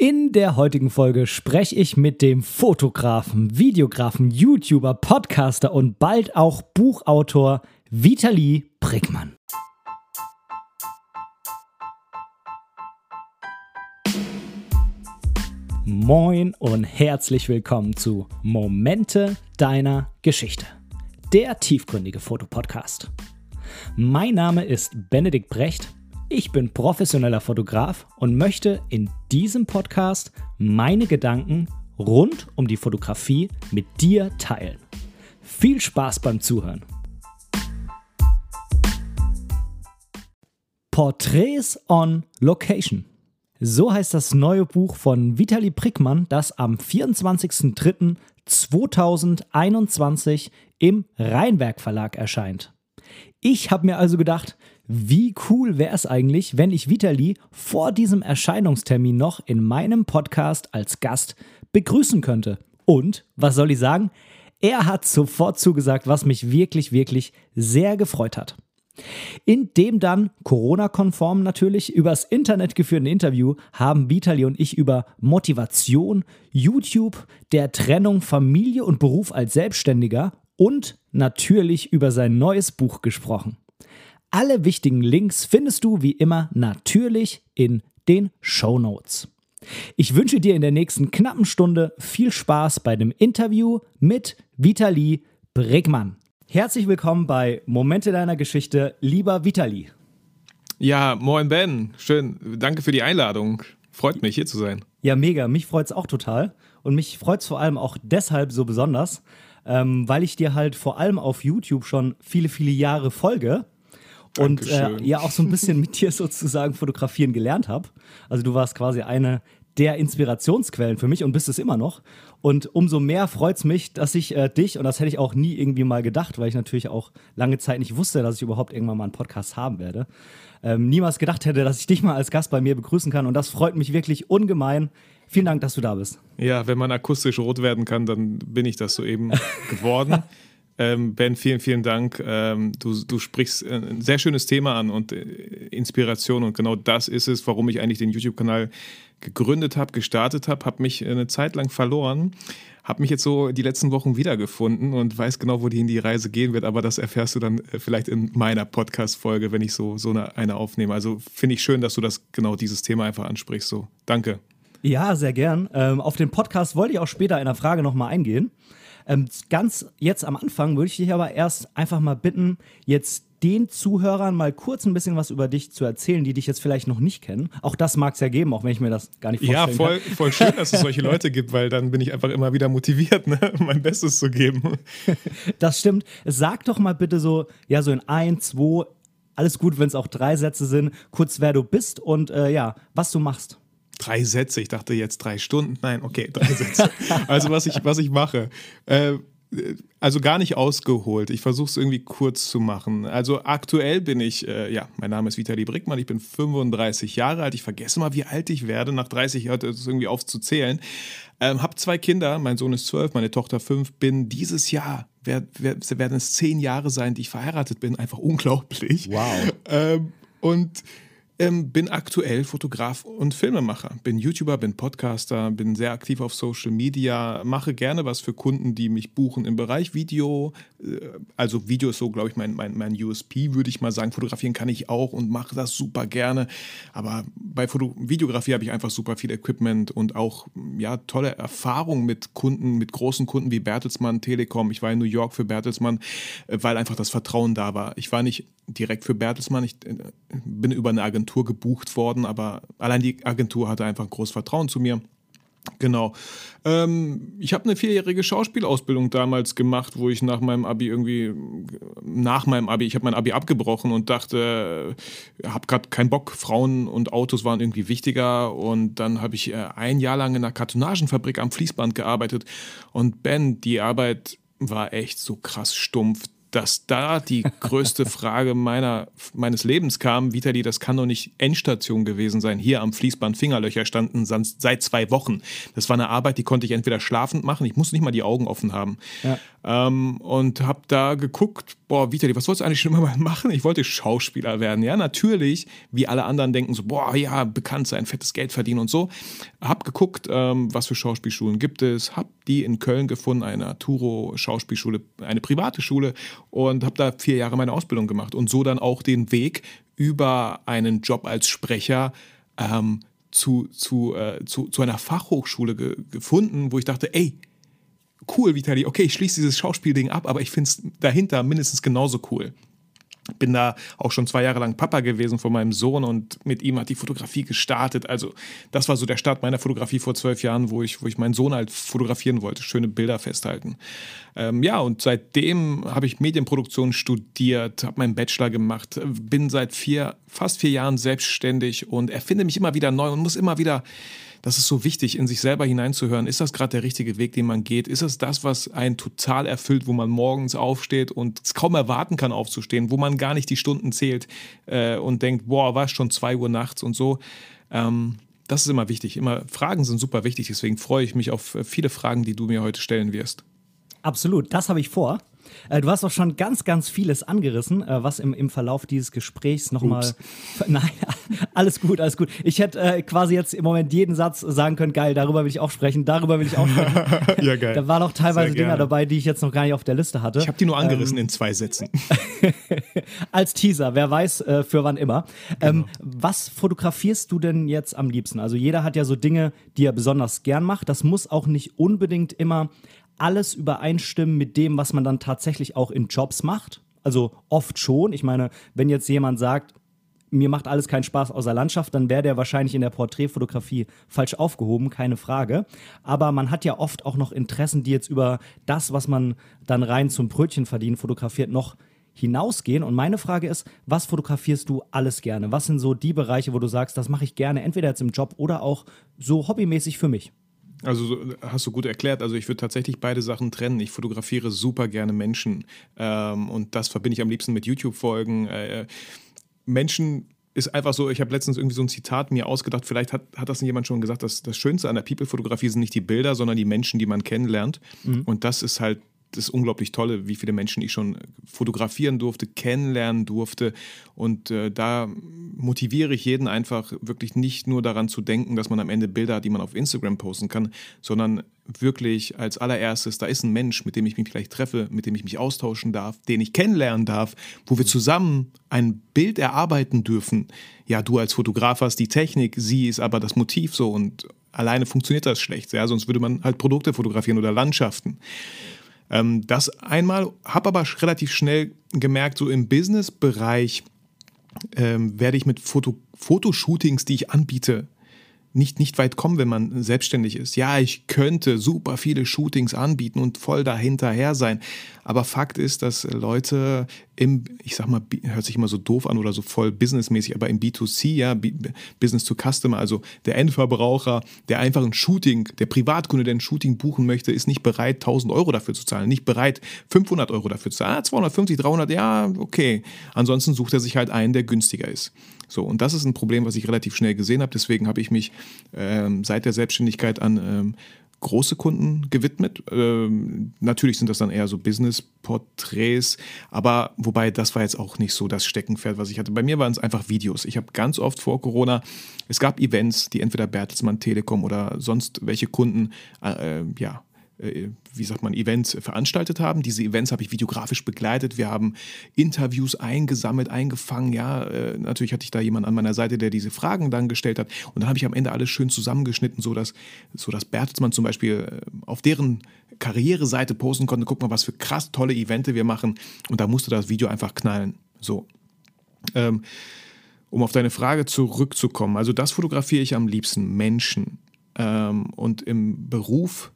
In der heutigen Folge spreche ich mit dem Fotografen, Videografen, YouTuber, Podcaster und bald auch Buchautor Vitali Brickmann. Moin und herzlich willkommen zu Momente deiner Geschichte, der tiefgründige Fotopodcast. Mein Name ist Benedikt Brecht ich bin professioneller Fotograf und möchte in diesem Podcast meine Gedanken rund um die Fotografie mit dir teilen. Viel Spaß beim Zuhören. Portraits on Location. So heißt das neue Buch von Vitali Prickmann, das am 24.03.2021 im Rheinberg Verlag erscheint. Ich habe mir also gedacht, wie cool wäre es eigentlich, wenn ich Vitali vor diesem Erscheinungstermin noch in meinem Podcast als Gast begrüßen könnte? Und, was soll ich sagen? Er hat sofort zugesagt, was mich wirklich, wirklich sehr gefreut hat. In dem dann Corona-konform natürlich übers Internet geführten Interview haben Vitali und ich über Motivation, YouTube, der Trennung Familie und Beruf als Selbstständiger und natürlich über sein neues Buch gesprochen. Alle wichtigen Links findest du wie immer natürlich in den Show Notes. Ich wünsche dir in der nächsten knappen Stunde viel Spaß bei dem Interview mit Vitali Bregmann. Herzlich willkommen bei Momente deiner Geschichte, lieber Vitali. Ja, moin Ben, schön, danke für die Einladung. Freut mich, hier zu sein. Ja, mega, mich freut es auch total. Und mich freut es vor allem auch deshalb so besonders, ähm, weil ich dir halt vor allem auf YouTube schon viele, viele Jahre folge und äh, ja auch so ein bisschen mit dir sozusagen fotografieren gelernt habe. Also du warst quasi eine der Inspirationsquellen für mich und bist es immer noch. Und umso mehr freut es mich, dass ich äh, dich, und das hätte ich auch nie irgendwie mal gedacht, weil ich natürlich auch lange Zeit nicht wusste, dass ich überhaupt irgendwann mal einen Podcast haben werde, ähm, niemals gedacht hätte, dass ich dich mal als Gast bei mir begrüßen kann. Und das freut mich wirklich ungemein. Vielen Dank, dass du da bist. Ja, wenn man akustisch rot werden kann, dann bin ich das soeben geworden. Ähm, ben, vielen, vielen Dank. Ähm, du, du sprichst äh, ein sehr schönes Thema an und äh, Inspiration und genau das ist es, warum ich eigentlich den YouTube-Kanal gegründet habe, gestartet habe, habe mich eine Zeit lang verloren, habe mich jetzt so die letzten Wochen wiedergefunden und weiß genau, wohin die Reise gehen wird, aber das erfährst du dann äh, vielleicht in meiner Podcast-Folge, wenn ich so, so eine, eine aufnehme. Also finde ich schön, dass du das genau dieses Thema einfach ansprichst. So, danke. Ja, sehr gern. Ähm, auf den Podcast wollte ich auch später in einer Frage nochmal eingehen. Ähm, ganz jetzt am Anfang würde ich dich aber erst einfach mal bitten, jetzt den Zuhörern mal kurz ein bisschen was über dich zu erzählen, die dich jetzt vielleicht noch nicht kennen. Auch das mag es ja geben, auch wenn ich mir das gar nicht vorstellen Ja, voll, kann. voll schön, dass es solche Leute gibt, weil dann bin ich einfach immer wieder motiviert, ne, mein Bestes zu geben. Das stimmt. Sag doch mal bitte so, ja, so in ein, zwei, alles gut, wenn es auch drei Sätze sind, kurz wer du bist und äh, ja, was du machst drei Sätze. Ich dachte jetzt drei Stunden. Nein, okay, drei Sätze. Also was ich, was ich mache. Äh, also gar nicht ausgeholt. Ich versuche es irgendwie kurz zu machen. Also aktuell bin ich, äh, ja, mein Name ist Vitali Brickmann, ich bin 35 Jahre alt. Ich vergesse mal, wie alt ich werde. Nach 30 hört es irgendwie auf zu zählen. Ähm, hab zwei Kinder, mein Sohn ist 12, meine Tochter 5. Bin dieses Jahr, werd, werd, werden es zehn Jahre sein, die ich verheiratet bin. Einfach unglaublich. Wow. Ähm, und ähm, bin aktuell Fotograf und Filmemacher. Bin YouTuber, bin Podcaster, bin sehr aktiv auf Social Media, mache gerne was für Kunden, die mich buchen im Bereich Video. Äh, also Video ist so, glaube ich, mein, mein, mein USP, würde ich mal sagen. Fotografieren kann ich auch und mache das super gerne. Aber bei Foto Videografie habe ich einfach super viel Equipment und auch ja, tolle Erfahrungen mit Kunden, mit großen Kunden wie Bertelsmann, Telekom. Ich war in New York für Bertelsmann, äh, weil einfach das Vertrauen da war. Ich war nicht direkt für Bertelsmann, ich äh, bin über eine Agentur Agentur gebucht worden, aber allein die Agentur hatte einfach großes Vertrauen zu mir. Genau. Ähm, ich habe eine vierjährige Schauspielausbildung damals gemacht, wo ich nach meinem Abi irgendwie, nach meinem Abi, ich habe mein Abi abgebrochen und dachte, habe gerade keinen Bock, Frauen und Autos waren irgendwie wichtiger. Und dann habe ich äh, ein Jahr lang in einer Kartonagenfabrik am Fließband gearbeitet. Und Ben, die Arbeit war echt so krass stumpf dass da die größte Frage meiner, meines Lebens kam, Vitali, das kann doch nicht Endstation gewesen sein. Hier am Fließband Fingerlöcher standen seit zwei Wochen. Das war eine Arbeit, die konnte ich entweder schlafend machen, ich musste nicht mal die Augen offen haben. Ja. Ähm, und habe da geguckt, boah, Vitali, was wolltest du eigentlich schon immer mal machen? Ich wollte Schauspieler werden. Ja, natürlich, wie alle anderen denken so, boah, ja, bekannt sein, fettes Geld verdienen und so. Hab geguckt, ähm, was für Schauspielschulen gibt es, hab die in Köln gefunden, eine Arturo Schauspielschule, eine private Schule und habe da vier Jahre meine Ausbildung gemacht und so dann auch den Weg über einen Job als Sprecher ähm, zu, zu, äh, zu, zu einer Fachhochschule ge gefunden, wo ich dachte, ey, cool, Vitali, okay, ich schließe dieses Schauspielding ab, aber ich finde es dahinter mindestens genauso cool bin da auch schon zwei Jahre lang Papa gewesen von meinem Sohn und mit ihm hat die Fotografie gestartet. Also das war so der Start meiner Fotografie vor zwölf Jahren, wo ich, wo ich meinen Sohn halt fotografieren wollte, schöne Bilder festhalten. Ähm, ja, und seitdem habe ich Medienproduktion studiert, habe meinen Bachelor gemacht, bin seit vier, fast vier Jahren selbstständig und erfinde mich immer wieder neu und muss immer wieder das ist so wichtig, in sich selber hineinzuhören. Ist das gerade der richtige Weg, den man geht? Ist es das, was einen total erfüllt, wo man morgens aufsteht und es kaum erwarten kann, aufzustehen, wo man gar nicht die Stunden zählt äh, und denkt, boah, war es schon zwei Uhr nachts und so. Ähm, das ist immer wichtig. Immer Fragen sind super wichtig. Deswegen freue ich mich auf viele Fragen, die du mir heute stellen wirst. Absolut, das habe ich vor. Äh, du hast auch schon ganz, ganz vieles angerissen, äh, was im, im Verlauf dieses Gesprächs nochmal. Nein, alles gut, alles gut. Ich hätte äh, quasi jetzt im Moment jeden Satz sagen können, geil, darüber will ich auch sprechen, darüber will ich auch sprechen. ja, geil. Da waren auch teilweise Dinger dabei, die ich jetzt noch gar nicht auf der Liste hatte. Ich habe die nur angerissen ähm, in zwei Sätzen. als Teaser, wer weiß, äh, für wann immer. Ähm, genau. was fotografierst du denn jetzt am liebsten? Also jeder hat ja so Dinge, die er besonders gern macht. Das muss auch nicht unbedingt immer alles übereinstimmen mit dem, was man dann tatsächlich auch in Jobs macht? Also oft schon. Ich meine, wenn jetzt jemand sagt, mir macht alles keinen Spaß außer Landschaft, dann wäre der wahrscheinlich in der Porträtfotografie falsch aufgehoben, keine Frage. Aber man hat ja oft auch noch Interessen, die jetzt über das, was man dann rein zum Brötchen verdienen fotografiert, noch hinausgehen. Und meine Frage ist, was fotografierst du alles gerne? Was sind so die Bereiche, wo du sagst, das mache ich gerne, entweder jetzt im Job oder auch so hobbymäßig für mich? Also hast du gut erklärt. Also ich würde tatsächlich beide Sachen trennen. Ich fotografiere super gerne Menschen ähm, und das verbinde ich am liebsten mit YouTube-Folgen. Äh, Menschen ist einfach so, ich habe letztens irgendwie so ein Zitat mir ausgedacht, vielleicht hat, hat das jemand schon gesagt, dass das Schönste an der People-Fotografie sind nicht die Bilder, sondern die Menschen, die man kennenlernt. Mhm. Und das ist halt das unglaublich Tolle, wie viele Menschen ich schon fotografieren durfte, kennenlernen durfte. Und äh, da motiviere ich jeden einfach wirklich nicht nur daran zu denken, dass man am Ende Bilder hat, die man auf Instagram posten kann, sondern wirklich als allererstes, da ist ein Mensch, mit dem ich mich vielleicht treffe, mit dem ich mich austauschen darf, den ich kennenlernen darf, wo wir zusammen ein Bild erarbeiten dürfen. Ja, du als Fotograf hast die Technik, sie ist aber das Motiv so und alleine funktioniert das schlecht, ja, sonst würde man halt Produkte fotografieren oder Landschaften. Ähm, das einmal, habe aber relativ schnell gemerkt, so im Business-Bereich ähm, werde ich mit Foto Fotoshootings, die ich anbiete, nicht, nicht weit kommen, wenn man selbstständig ist. Ja, ich könnte super viele Shootings anbieten und voll dahinterher sein. Aber Fakt ist, dass Leute im, ich sag mal, hört sich immer so doof an oder so voll businessmäßig, aber im B2C, ja, Business to Customer, also der Endverbraucher, der einfach ein Shooting, der Privatkunde, der ein Shooting buchen möchte, ist nicht bereit, 1000 Euro dafür zu zahlen, nicht bereit, 500 Euro dafür zu zahlen. Ah, 250, 300, ja, okay. Ansonsten sucht er sich halt einen, der günstiger ist. So, und das ist ein Problem, was ich relativ schnell gesehen habe. Deswegen habe ich mich ähm, seit der Selbstständigkeit an ähm, große Kunden gewidmet. Ähm, natürlich sind das dann eher so Business-Porträts, aber wobei das war jetzt auch nicht so das Steckenpferd, was ich hatte. Bei mir waren es einfach Videos. Ich habe ganz oft vor Corona, es gab Events, die entweder Bertelsmann Telekom oder sonst welche Kunden äh, äh ja, wie sagt man, Events veranstaltet haben. Diese Events habe ich videografisch begleitet. Wir haben Interviews eingesammelt, eingefangen. Ja, äh, natürlich hatte ich da jemanden an meiner Seite, der diese Fragen dann gestellt hat. Und dann habe ich am Ende alles schön zusammengeschnitten, sodass, sodass Bertelsmann zum Beispiel äh, auf deren Karriereseite posten konnte, guck mal, was für krass tolle Evente wir machen. Und da musste das Video einfach knallen. So. Ähm, um auf deine Frage zurückzukommen, also das fotografiere ich am liebsten, Menschen. Ähm, und im Beruf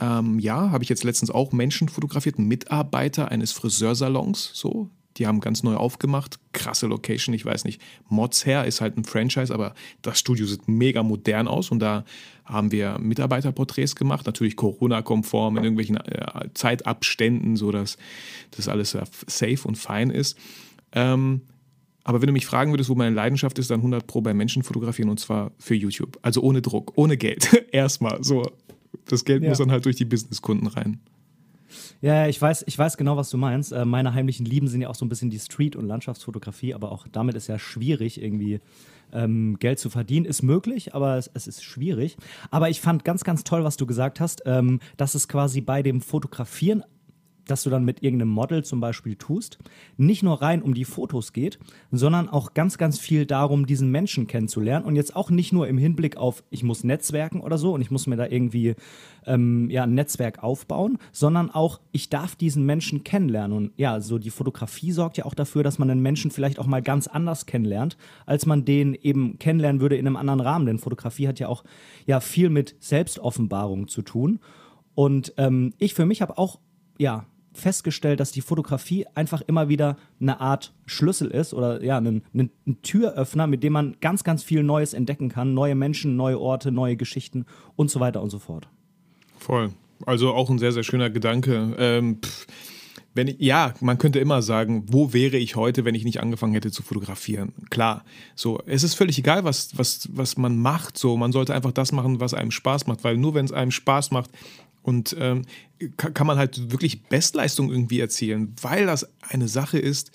ähm, ja, habe ich jetzt letztens auch Menschen fotografiert, Mitarbeiter eines Friseursalons, so. Die haben ganz neu aufgemacht, krasse Location, ich weiß nicht. Mods Hair ist halt ein Franchise, aber das Studio sieht mega modern aus und da haben wir Mitarbeiterporträts gemacht, natürlich Corona-konform in irgendwelchen äh, Zeitabständen, sodass das alles safe und fein ist. Ähm, aber wenn du mich fragen würdest, wo meine Leidenschaft ist, dann 100 Pro bei Menschen fotografieren und zwar für YouTube. Also ohne Druck, ohne Geld. Erstmal so. Das Geld ja. muss dann halt durch die Businesskunden rein. Ja, ich weiß, ich weiß genau, was du meinst. Äh, meine heimlichen Lieben sind ja auch so ein bisschen die Street- und Landschaftsfotografie, aber auch damit ist ja schwierig, irgendwie ähm, Geld zu verdienen. Ist möglich, aber es, es, ist schwierig. Aber ich fand ganz, ganz toll, was du gesagt hast, ähm, dass es quasi bei dem Fotografieren das du dann mit irgendeinem Model zum Beispiel tust, nicht nur rein um die Fotos geht, sondern auch ganz, ganz viel darum, diesen Menschen kennenzulernen und jetzt auch nicht nur im Hinblick auf, ich muss Netzwerken oder so und ich muss mir da irgendwie ähm, ja, ein Netzwerk aufbauen, sondern auch, ich darf diesen Menschen kennenlernen. Und ja, so die Fotografie sorgt ja auch dafür, dass man einen Menschen vielleicht auch mal ganz anders kennenlernt, als man den eben kennenlernen würde in einem anderen Rahmen. Denn Fotografie hat ja auch ja viel mit Selbstoffenbarung zu tun. Und ähm, ich für mich habe auch ja, festgestellt, dass die Fotografie einfach immer wieder eine Art Schlüssel ist oder ja, ein, ein, ein, Türöffner, mit dem man ganz, ganz viel Neues entdecken kann. Neue Menschen, neue Orte, neue Geschichten und so weiter und so fort. Voll. Also auch ein sehr, sehr schöner Gedanke. Ähm, wenn ich, ja, man könnte immer sagen, wo wäre ich heute, wenn ich nicht angefangen hätte zu fotografieren? Klar, so, es ist völlig egal, was, was, was man macht. So, man sollte einfach das machen, was einem Spaß macht, weil nur wenn es einem Spaß macht, und ähm, kann man halt wirklich Bestleistung irgendwie erzielen, weil das eine Sache ist,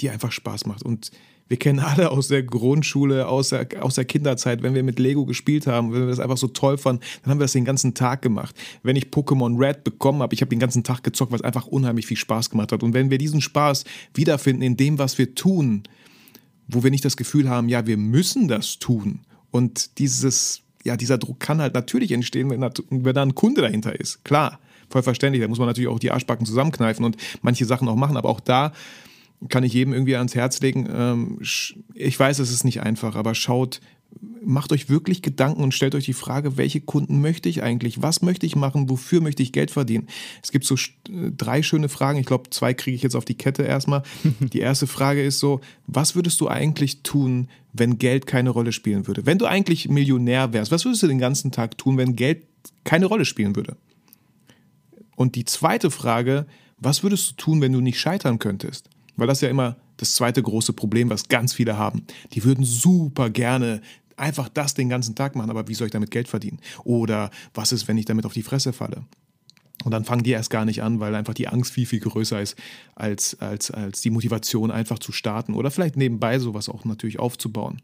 die einfach Spaß macht. Und wir kennen alle aus der Grundschule, aus der, aus der Kinderzeit, wenn wir mit Lego gespielt haben, wenn wir das einfach so toll fanden, dann haben wir das den ganzen Tag gemacht. Wenn ich Pokémon Red bekommen habe, ich habe den ganzen Tag gezockt, weil es einfach unheimlich viel Spaß gemacht hat. Und wenn wir diesen Spaß wiederfinden in dem, was wir tun, wo wir nicht das Gefühl haben, ja, wir müssen das tun. Und dieses ja, dieser Druck kann halt natürlich entstehen, wenn da, wenn da ein Kunde dahinter ist. Klar, voll verständlich. Da muss man natürlich auch die Arschbacken zusammenkneifen und manche Sachen auch machen. Aber auch da kann ich jedem irgendwie ans Herz legen. Ähm, ich weiß, es ist nicht einfach, aber schaut, macht euch wirklich Gedanken und stellt euch die Frage, welche Kunden möchte ich eigentlich? Was möchte ich machen? Wofür möchte ich Geld verdienen? Es gibt so äh, drei schöne Fragen. Ich glaube, zwei kriege ich jetzt auf die Kette erstmal. Die erste Frage ist so, was würdest du eigentlich tun, wenn Geld keine Rolle spielen würde? Wenn du eigentlich Millionär wärst, was würdest du den ganzen Tag tun, wenn Geld keine Rolle spielen würde? Und die zweite Frage, was würdest du tun, wenn du nicht scheitern könntest? Weil das ist ja immer das zweite große Problem, was ganz viele haben. Die würden super gerne einfach das den ganzen Tag machen, aber wie soll ich damit Geld verdienen? Oder was ist, wenn ich damit auf die Fresse falle? Und dann fangen die erst gar nicht an, weil einfach die Angst viel, viel größer ist, als, als, als die Motivation einfach zu starten. Oder vielleicht nebenbei sowas auch natürlich aufzubauen.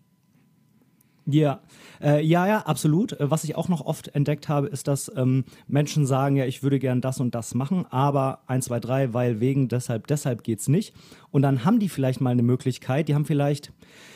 Ja, äh, ja, ja, absolut. Äh, was ich auch noch oft entdeckt habe, ist, dass ähm, Menschen sagen, ja, ich würde gern das und das machen, aber 1, 2, 3, weil wegen, deshalb, deshalb geht's nicht. Und dann haben die vielleicht mal eine Möglichkeit, die haben vielleicht,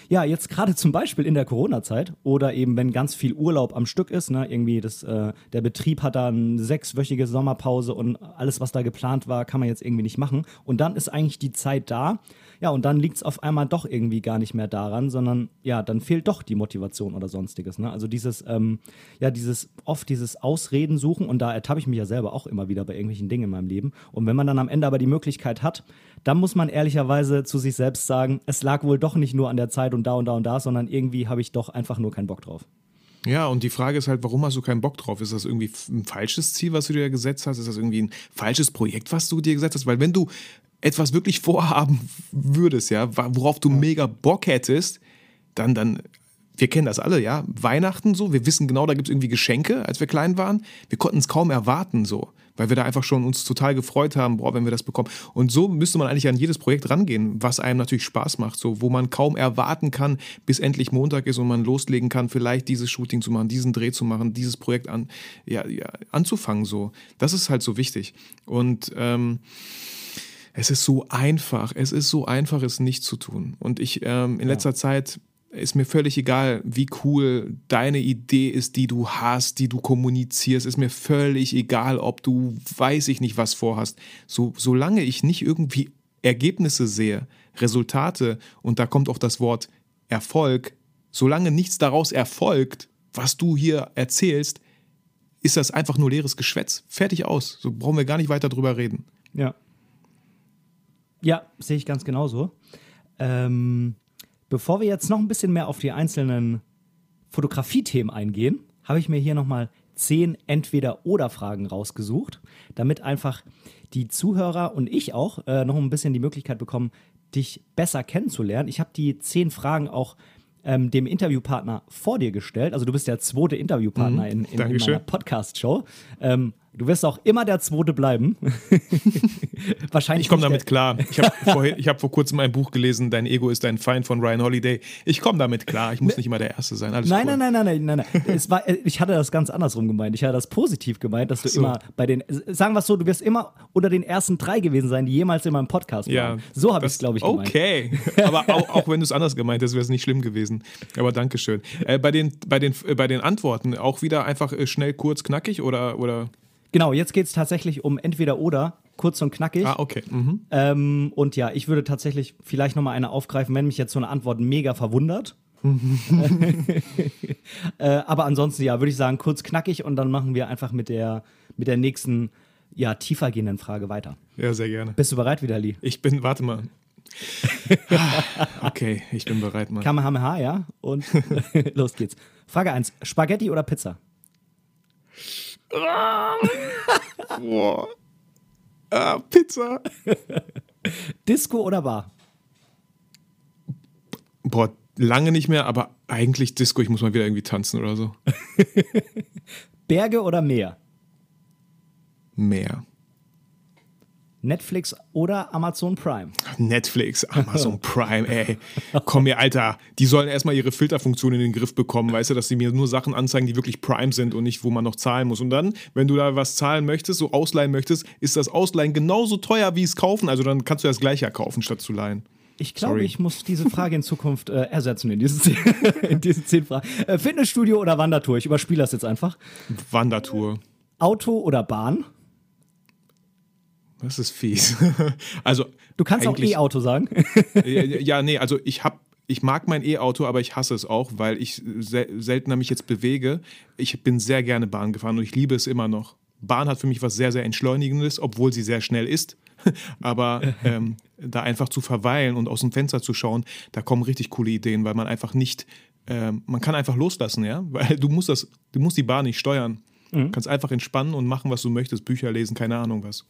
ja, jetzt gerade zum Beispiel in der Corona-Zeit oder eben, wenn ganz viel Urlaub am Stück ist, ne, irgendwie das, äh, der Betrieb hat da eine sechswöchige Sommerpause und alles, was da geplant war, kann man jetzt irgendwie nicht machen. Und dann ist eigentlich die Zeit da, ja, und dann liegt es auf einmal doch irgendwie gar nicht mehr daran, sondern ja, dann fehlt doch die Motivation oder sonstiges. Ne? Also dieses, ähm, ja, dieses oft dieses Ausreden suchen und da ertappe ich mich ja selber auch immer wieder bei irgendwelchen Dingen in meinem Leben. Und wenn man dann am Ende aber die Möglichkeit hat, dann muss man ehrlicherweise zu sich selbst sagen, es lag wohl doch nicht nur an der Zeit und da und da und da, sondern irgendwie habe ich doch einfach nur keinen Bock drauf. Ja, und die Frage ist halt, warum hast du keinen Bock drauf? Ist das irgendwie ein falsches Ziel, was du dir gesetzt hast? Ist das irgendwie ein falsches Projekt, was du dir gesetzt hast? Weil wenn du etwas wirklich vorhaben würdest, ja, worauf du ja. mega Bock hättest, dann, dann, wir kennen das alle, ja, Weihnachten so, wir wissen genau, da gibt es irgendwie Geschenke, als wir klein waren. Wir konnten es kaum erwarten so, weil wir da einfach schon uns total gefreut haben, boah, wenn wir das bekommen. Und so müsste man eigentlich an jedes Projekt rangehen, was einem natürlich Spaß macht, so, wo man kaum erwarten kann, bis endlich Montag ist und man loslegen kann, vielleicht dieses Shooting zu machen, diesen Dreh zu machen, dieses Projekt an, ja, ja anzufangen, so. Das ist halt so wichtig. Und, ähm, es ist so einfach, es ist so einfach, es nicht zu tun. Und ich ähm, in letzter ja. Zeit ist mir völlig egal, wie cool deine Idee ist, die du hast, die du kommunizierst. Ist mir völlig egal, ob du weiß ich nicht was vorhast. So, solange ich nicht irgendwie Ergebnisse sehe, Resultate, und da kommt auch das Wort Erfolg, solange nichts daraus erfolgt, was du hier erzählst, ist das einfach nur leeres Geschwätz. Fertig aus. So brauchen wir gar nicht weiter drüber reden. Ja, Ja, sehe ich ganz genauso. Ähm, bevor wir jetzt noch ein bisschen mehr auf die einzelnen Fotografie-Themen eingehen, habe ich mir hier nochmal zehn Entweder-Oder-Fragen rausgesucht, damit einfach die Zuhörer und ich auch äh, noch ein bisschen die Möglichkeit bekommen, dich besser kennenzulernen. Ich habe die zehn Fragen auch ähm, dem Interviewpartner vor dir gestellt. Also du bist der zweite Interviewpartner in, in, in meiner Podcast-Show. Ähm, Du wirst auch immer der Zweite bleiben. Wahrscheinlich. Ich komme damit klar. Ich habe hab vor kurzem ein Buch gelesen, Dein Ego ist dein Feind von Ryan Holiday. Ich komme damit klar. Ich muss nicht immer der Erste sein. Alles nein, cool. nein, nein, nein, nein, nein. Es war, ich hatte das ganz andersrum gemeint. Ich hatte das positiv gemeint, dass du so. immer bei den, sagen wir es so, du wirst immer unter den ersten drei gewesen sein, die jemals in meinem Podcast waren. Ja, so habe ich es, glaube ich, gemeint. Okay. Aber auch, auch wenn du es anders gemeint hast, wäre es nicht schlimm gewesen. Aber Dankeschön. Äh, bei, den, bei, den, äh, bei den Antworten auch wieder einfach äh, schnell, kurz, knackig oder. oder? Genau, jetzt geht es tatsächlich um entweder oder, kurz und knackig. Ah, okay. Mhm. Ähm, und ja, ich würde tatsächlich vielleicht nochmal eine aufgreifen, wenn mich jetzt so eine Antwort mega verwundert. äh, aber ansonsten, ja, würde ich sagen, kurz knackig und dann machen wir einfach mit der, mit der nächsten, ja, tiefer gehenden Frage weiter. Ja, sehr gerne. Bist du bereit, Vitali? Ich bin, warte mal. okay, ich bin bereit, Mann. Kamehameha, ja? Und los geht's. Frage 1: Spaghetti oder Pizza? Boah. Ah, Pizza. Disco oder Bar? Boah, lange nicht mehr, aber eigentlich Disco. Ich muss mal wieder irgendwie tanzen oder so. Berge oder Meer? Meer. Netflix oder Amazon Prime? Netflix, Amazon Prime, ey. Komm mir, Alter, die sollen erstmal ihre Filterfunktion in den Griff bekommen, weißt du, dass sie mir nur Sachen anzeigen, die wirklich Prime sind und nicht, wo man noch zahlen muss. Und dann, wenn du da was zahlen möchtest, so ausleihen möchtest, ist das Ausleihen genauso teuer wie es kaufen. Also dann kannst du das gleiche kaufen, statt zu leihen. Ich glaube, Sorry. ich muss diese Frage in Zukunft äh, ersetzen in diesen zehn, in diesen zehn Fragen. Äh, Fitnessstudio oder Wandertour? Ich überspiele das jetzt einfach. Wandertour. Auto oder Bahn? Das ist fies. also du kannst auch E-Auto sagen. ja, nee, also ich habe ich mag mein E-Auto, aber ich hasse es auch, weil ich sel seltener mich jetzt bewege. Ich bin sehr gerne Bahn gefahren und ich liebe es immer noch. Bahn hat für mich was sehr, sehr Entschleunigendes, obwohl sie sehr schnell ist. aber ähm, da einfach zu verweilen und aus dem Fenster zu schauen, da kommen richtig coole Ideen, weil man einfach nicht, ähm, man kann einfach loslassen, ja, weil du musst das, du musst die Bahn nicht steuern. Mhm. Du kannst einfach entspannen und machen, was du möchtest, Bücher lesen, keine Ahnung was.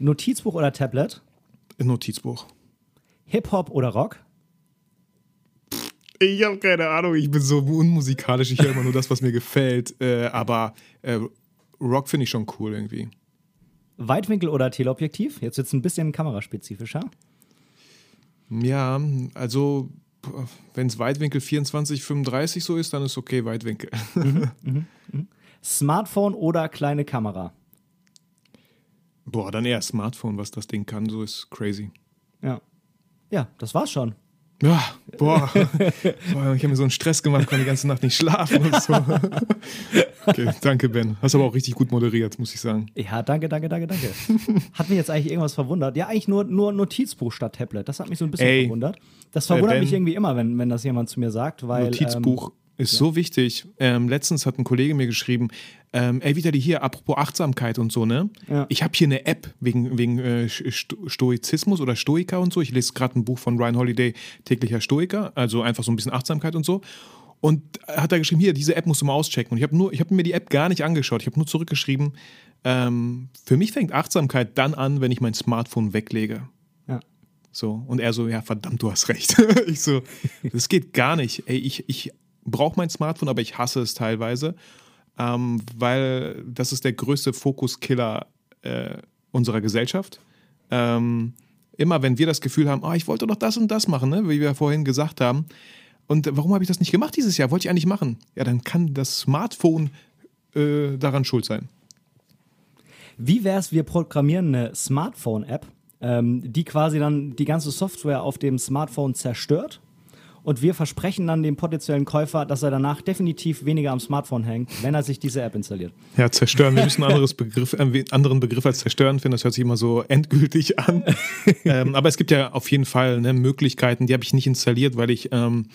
Notizbuch oder Tablet? Notizbuch. Hip-Hop oder Rock? Ich habe keine Ahnung, ich bin so unmusikalisch, ich höre immer nur das, was mir gefällt. Äh, aber äh, Rock finde ich schon cool irgendwie. Weitwinkel oder Teleobjektiv? Jetzt wird es ein bisschen kameraspezifischer. Ja, also wenn es Weitwinkel 24, 35 so ist, dann ist okay, Weitwinkel. Mhm, mh, mh. Smartphone oder kleine Kamera? Boah, dann eher Smartphone, was das Ding kann, so ist crazy. Ja. Ja, das war's schon. Ja, boah. boah ich habe mir so einen Stress gemacht, konnte die ganze Nacht nicht schlafen und so. Okay, danke, Ben. Hast aber auch richtig gut moderiert, muss ich sagen. Ja, danke, danke, danke, danke. Hat mich jetzt eigentlich irgendwas verwundert? Ja, eigentlich nur, nur Notizbuch statt Tablet. Das hat mich so ein bisschen Ey, verwundert. Das verwundert äh, mich irgendwie immer, wenn, wenn das jemand zu mir sagt, weil. Notizbuch ähm, ist ja. so wichtig. Ähm, letztens hat ein Kollege mir geschrieben, ähm, ey, die hier, apropos Achtsamkeit und so, ne? Ja. Ich habe hier eine App wegen, wegen äh, Stoizismus oder Stoiker und so. Ich lese gerade ein Buch von Ryan Holiday, täglicher Stoiker, also einfach so ein bisschen Achtsamkeit und so. Und hat er geschrieben, hier, diese App musst du mal auschecken. Und ich habe nur, mir die App gar nicht angeschaut. Ich habe nur zurückgeschrieben, ähm, für mich fängt Achtsamkeit dann an, wenn ich mein Smartphone weglege. Ja. So, und er so, ja, verdammt, du hast recht. ich so, das geht gar nicht. Ey, ich, ich brauche mein Smartphone, aber ich hasse es teilweise, ähm, weil das ist der größte Fokuskiller äh, unserer Gesellschaft. Ähm, immer wenn wir das Gefühl haben, oh, ich wollte doch das und das machen, ne? wie wir vorhin gesagt haben, und warum habe ich das nicht gemacht dieses Jahr? Wollte ich eigentlich machen. Ja, dann kann das Smartphone äh, daran schuld sein. Wie wäre es, wir programmieren eine Smartphone-App, ähm, die quasi dann die ganze Software auf dem Smartphone zerstört und wir versprechen dann dem potenziellen Käufer, dass er danach definitiv weniger am Smartphone hängt, wenn er sich diese App installiert. Ja, zerstören. Wir müssen einen Begriff, äh, anderen Begriff als zerstören finden. Das hört sich immer so endgültig an. ähm, aber es gibt ja auf jeden Fall ne, Möglichkeiten, die habe ich nicht installiert, weil ich ähm,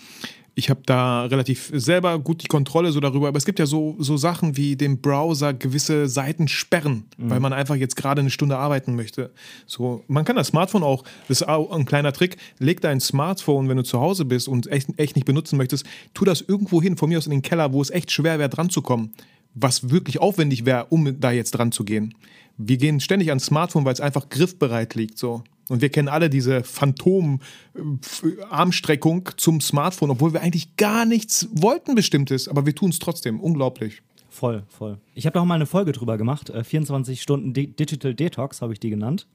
ich habe da relativ selber gut die Kontrolle so darüber, aber es gibt ja so, so Sachen wie den Browser gewisse Seiten sperren, mhm. weil man einfach jetzt gerade eine Stunde arbeiten möchte. So, man kann das Smartphone auch, das ist auch ein kleiner Trick, leg dein Smartphone, wenn du zu Hause bist und echt, echt nicht benutzen möchtest, tu das irgendwo hin, von mir aus in den Keller, wo es echt schwer wäre, dran zu kommen. Was wirklich aufwendig wäre, um da jetzt dran zu gehen. Wir gehen ständig ans Smartphone, weil es einfach griffbereit liegt. So. Und wir kennen alle diese Phantom-Armstreckung zum Smartphone, obwohl wir eigentlich gar nichts wollten Bestimmtes, aber wir tun es trotzdem. Unglaublich. Voll, voll. Ich habe da auch mal eine Folge drüber gemacht. 24 äh, Stunden De Digital Detox habe ich die genannt.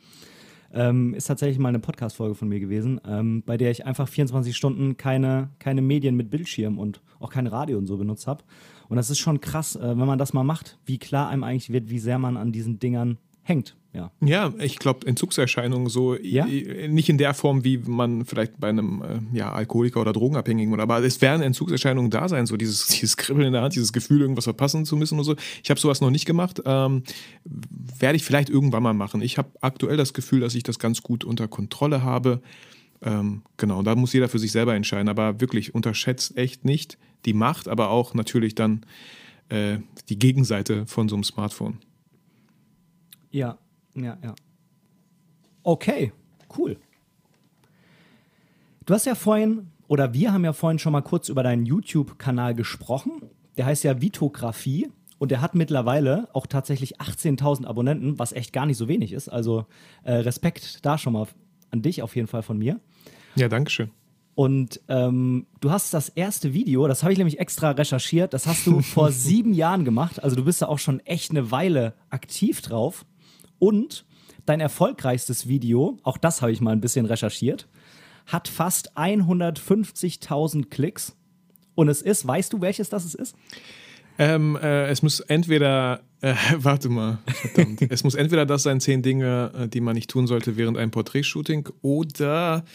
Ähm, ist tatsächlich mal eine Podcast-Folge von mir gewesen, ähm, bei der ich einfach 24 Stunden keine, keine Medien mit Bildschirm und auch kein Radio und so benutzt habe. Und das ist schon krass, äh, wenn man das mal macht, wie klar einem eigentlich wird, wie sehr man an diesen Dingern hängt. Ja, ja ich glaube, Entzugserscheinungen so ja? nicht in der Form, wie man vielleicht bei einem äh, ja, Alkoholiker oder Drogenabhängigen oder aber es werden Entzugserscheinungen da sein, so dieses, dieses Kribbeln in der Hand, dieses Gefühl, irgendwas verpassen zu müssen und so. Ich habe sowas noch nicht gemacht. Ähm, Werde ich vielleicht irgendwann mal machen. Ich habe aktuell das Gefühl, dass ich das ganz gut unter Kontrolle habe. Ähm, genau, da muss jeder für sich selber entscheiden. Aber wirklich unterschätzt echt nicht die Macht, aber auch natürlich dann äh, die Gegenseite von so einem Smartphone. Ja, ja, ja. Okay, cool. Du hast ja vorhin, oder wir haben ja vorhin schon mal kurz über deinen YouTube-Kanal gesprochen. Der heißt ja Vitografie und der hat mittlerweile auch tatsächlich 18.000 Abonnenten, was echt gar nicht so wenig ist. Also äh, Respekt da schon mal an dich auf jeden Fall von mir. Ja, danke schön. Und ähm, du hast das erste Video, das habe ich nämlich extra recherchiert, das hast du vor sieben Jahren gemacht. Also du bist da auch schon echt eine Weile aktiv drauf. Und dein erfolgreichstes Video, auch das habe ich mal ein bisschen recherchiert, hat fast 150.000 Klicks. Und es ist, weißt du, welches das ist? Ähm, äh, es muss entweder, äh, warte mal, verdammt. es muss entweder das sein, zehn Dinge, äh, die man nicht tun sollte während einem Porträtshooting oder,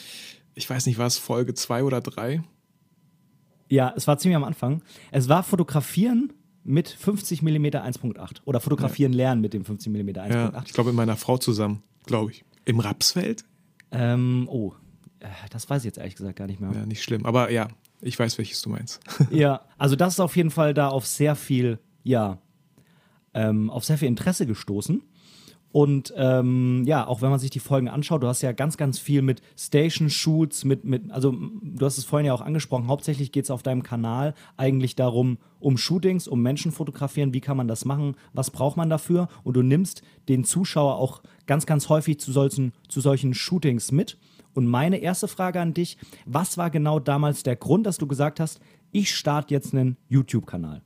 ich weiß nicht, was, Folge zwei oder drei? Ja, es war ziemlich am Anfang. Es war Fotografieren mit 50 mm 1.8 oder fotografieren ja. lernen mit dem 50 mm 1.8. Ja, ich glaube mit meiner Frau zusammen, glaube ich. Im Rapsfeld? Ähm, oh, äh, das weiß ich jetzt ehrlich gesagt gar nicht mehr. Ja, nicht schlimm, aber ja, ich weiß, welches du meinst. ja, also das ist auf jeden Fall da auf sehr viel, ja, ähm, auf sehr viel Interesse gestoßen. Und ähm, ja, auch wenn man sich die Folgen anschaut, du hast ja ganz, ganz viel mit Station-Shoots, mit, mit, also du hast es vorhin ja auch angesprochen, hauptsächlich geht es auf deinem Kanal eigentlich darum, um Shootings, um Menschen fotografieren, wie kann man das machen, was braucht man dafür und du nimmst den Zuschauer auch ganz, ganz häufig zu solchen, zu solchen Shootings mit. Und meine erste Frage an dich, was war genau damals der Grund, dass du gesagt hast, ich starte jetzt einen YouTube-Kanal?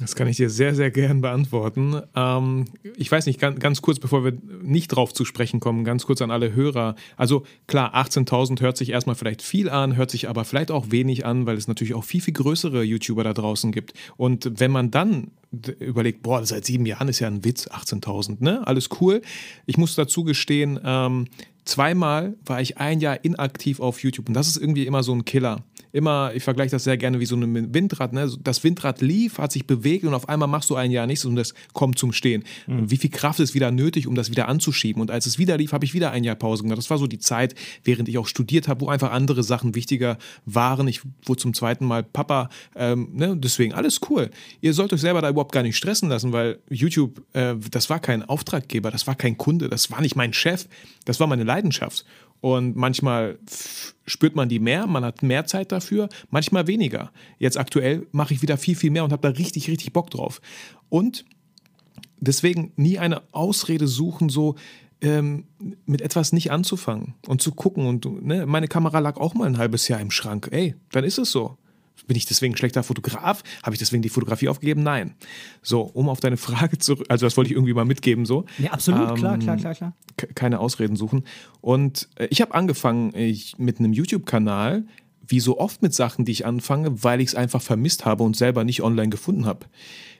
Das kann ich dir sehr, sehr gern beantworten. Ähm, ich weiß nicht, ganz, ganz, kurz, bevor wir nicht drauf zu sprechen kommen, ganz kurz an alle Hörer. Also klar, 18.000 hört sich erstmal vielleicht viel an, hört sich aber vielleicht auch wenig an, weil es natürlich auch viel, viel größere YouTuber da draußen gibt. Und wenn man dann überlegt, boah, seit sieben Jahren ist ja ein Witz, 18.000, ne? Alles cool. Ich muss dazu gestehen, ähm, zweimal war ich ein Jahr inaktiv auf YouTube und das ist irgendwie immer so ein Killer immer, ich vergleiche das sehr gerne wie so ein Windrad. Ne? Das Windrad lief, hat sich bewegt und auf einmal machst du ein Jahr nichts und das kommt zum Stehen. Mhm. Wie viel Kraft ist wieder nötig, um das wieder anzuschieben? Und als es wieder lief, habe ich wieder ein Jahr Pause gemacht. Das war so die Zeit, während ich auch studiert habe, wo einfach andere Sachen wichtiger waren. Ich wurde zum zweiten Mal Papa. Ähm, ne? Deswegen alles cool. Ihr sollt euch selber da überhaupt gar nicht stressen lassen, weil YouTube, äh, das war kein Auftraggeber, das war kein Kunde, das war nicht mein Chef, das war meine Leidenschaft. Und manchmal spürt man die mehr, man hat mehr Zeit dafür, manchmal weniger. Jetzt aktuell mache ich wieder viel, viel mehr und habe da richtig, richtig Bock drauf. Und deswegen nie eine Ausrede suchen, so ähm, mit etwas nicht anzufangen und zu gucken. Und ne, meine Kamera lag auch mal ein halbes Jahr im Schrank. Ey, dann ist es so. Bin ich deswegen ein schlechter Fotograf? Habe ich deswegen die Fotografie aufgegeben? Nein. So, um auf deine Frage zurück, also das wollte ich irgendwie mal mitgeben, so. Ja, absolut, ähm, klar, klar, klar, klar. Keine Ausreden suchen. Und äh, ich habe angefangen ich, mit einem YouTube-Kanal, wie so oft mit Sachen, die ich anfange, weil ich es einfach vermisst habe und selber nicht online gefunden habe.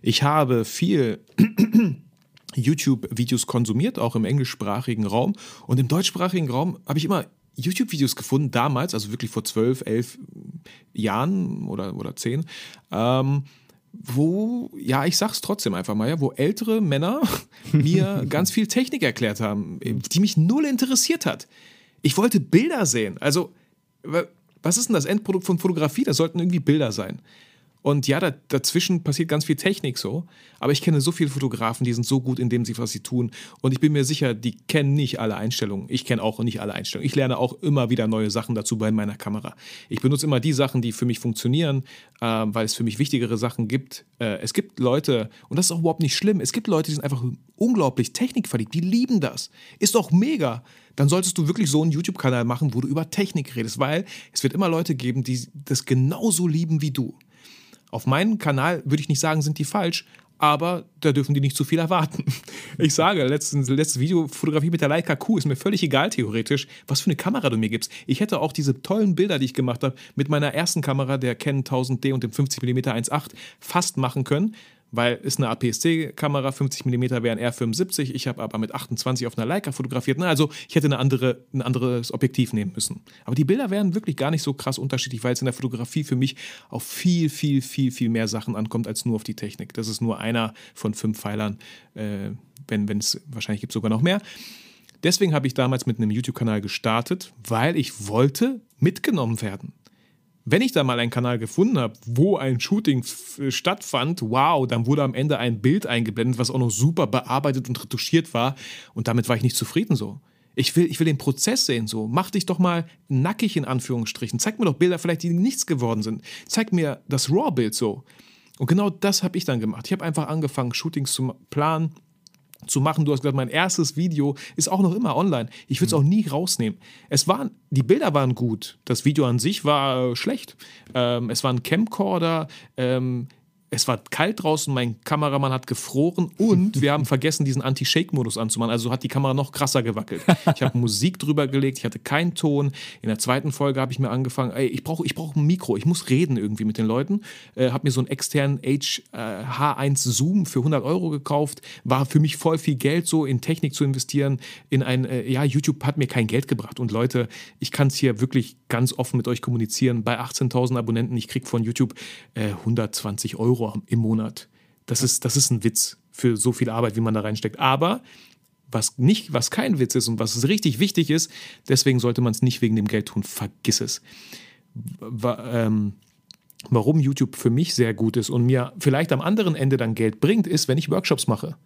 Ich habe viel YouTube-Videos konsumiert, auch im englischsprachigen Raum. Und im deutschsprachigen Raum habe ich immer YouTube-Videos gefunden, damals, also wirklich vor zwölf, elf Jahren oder, oder zehn, ähm, wo, ja, ich sag's trotzdem einfach mal, ja, wo ältere Männer mir ganz viel Technik erklärt haben, die mich null interessiert hat. Ich wollte Bilder sehen. Also, Was ist denn das Endprodukt von Fotografie? Das sollten irgendwie Bilder sein. Und ja, da, dazwischen passiert ganz viel Technik so. Aber ich kenne so viele Fotografen, die sind so gut in dem, was sie tun. Und ich bin mir sicher, die kennen nicht alle Einstellungen. Ich kenne auch nicht alle Einstellungen. Ich lerne auch immer wieder neue Sachen dazu bei meiner Kamera. Ich benutze immer die Sachen, die für mich funktionieren, äh, weil es für mich wichtigere Sachen gibt. Äh, es gibt Leute, und das ist auch überhaupt nicht schlimm, es gibt Leute, die sind einfach unglaublich technikverliebt. Die lieben das. Ist doch mega dann solltest du wirklich so einen YouTube-Kanal machen, wo du über Technik redest, weil es wird immer Leute geben, die das genauso lieben wie du. Auf meinem Kanal würde ich nicht sagen, sind die falsch, aber da dürfen die nicht zu viel erwarten. Ich sage, letztes, letztes Video, Fotografie mit der Leica Q, ist mir völlig egal theoretisch, was für eine Kamera du mir gibst. Ich hätte auch diese tollen Bilder, die ich gemacht habe, mit meiner ersten Kamera, der Canon 1000D und dem 50mm 1.8 fast machen können weil ist eine APS-C-Kamera, 50 mm wäre ein R75, ich habe aber mit 28 auf einer Leica fotografiert. Na, also ich hätte eine andere, ein anderes Objektiv nehmen müssen. Aber die Bilder wären wirklich gar nicht so krass unterschiedlich, weil es in der Fotografie für mich auf viel, viel, viel, viel mehr Sachen ankommt als nur auf die Technik. Das ist nur einer von fünf Pfeilern, äh, wenn es wahrscheinlich gibt sogar noch mehr. Deswegen habe ich damals mit einem YouTube-Kanal gestartet, weil ich wollte mitgenommen werden. Wenn ich da mal einen Kanal gefunden habe, wo ein Shooting stattfand, wow, dann wurde am Ende ein Bild eingeblendet, was auch noch super bearbeitet und retuschiert war. Und damit war ich nicht zufrieden so. Ich will, ich will den Prozess sehen so. Mach dich doch mal nackig in Anführungsstrichen. Zeig mir doch Bilder vielleicht, die nichts geworden sind. Zeig mir das RAW-Bild so. Und genau das habe ich dann gemacht. Ich habe einfach angefangen, Shootings zu planen, zu machen. Du hast gesagt, mein erstes Video ist auch noch immer online. Ich würde es auch nie rausnehmen. Es waren, die Bilder waren gut. Das Video an sich war äh, schlecht. Ähm, es war ein Camcorder. Ähm, es war kalt draußen, mein Kameramann hat gefroren und wir haben vergessen, diesen Anti-Shake-Modus anzumachen. Also hat die Kamera noch krasser gewackelt. Ich habe Musik drüber gelegt, ich hatte keinen Ton. In der zweiten Folge habe ich mir angefangen, ey, ich brauche ich brauch ein Mikro, ich muss reden irgendwie mit den Leuten. Äh, habe mir so einen externen H, äh, H1 Zoom für 100 Euro gekauft. War für mich voll viel Geld, so in Technik zu investieren. In ein, äh, ja, YouTube hat mir kein Geld gebracht. Und Leute, ich kann es hier wirklich ganz offen mit euch kommunizieren. Bei 18.000 Abonnenten, ich kriege von YouTube 120 äh, Euro Euro im Monat. Das ist, das ist ein Witz für so viel Arbeit, wie man da reinsteckt. Aber was nicht, was kein Witz ist und was richtig wichtig ist, deswegen sollte man es nicht wegen dem Geld tun. Vergiss es. Ähm, warum YouTube für mich sehr gut ist und mir vielleicht am anderen Ende dann Geld bringt, ist, wenn ich Workshops mache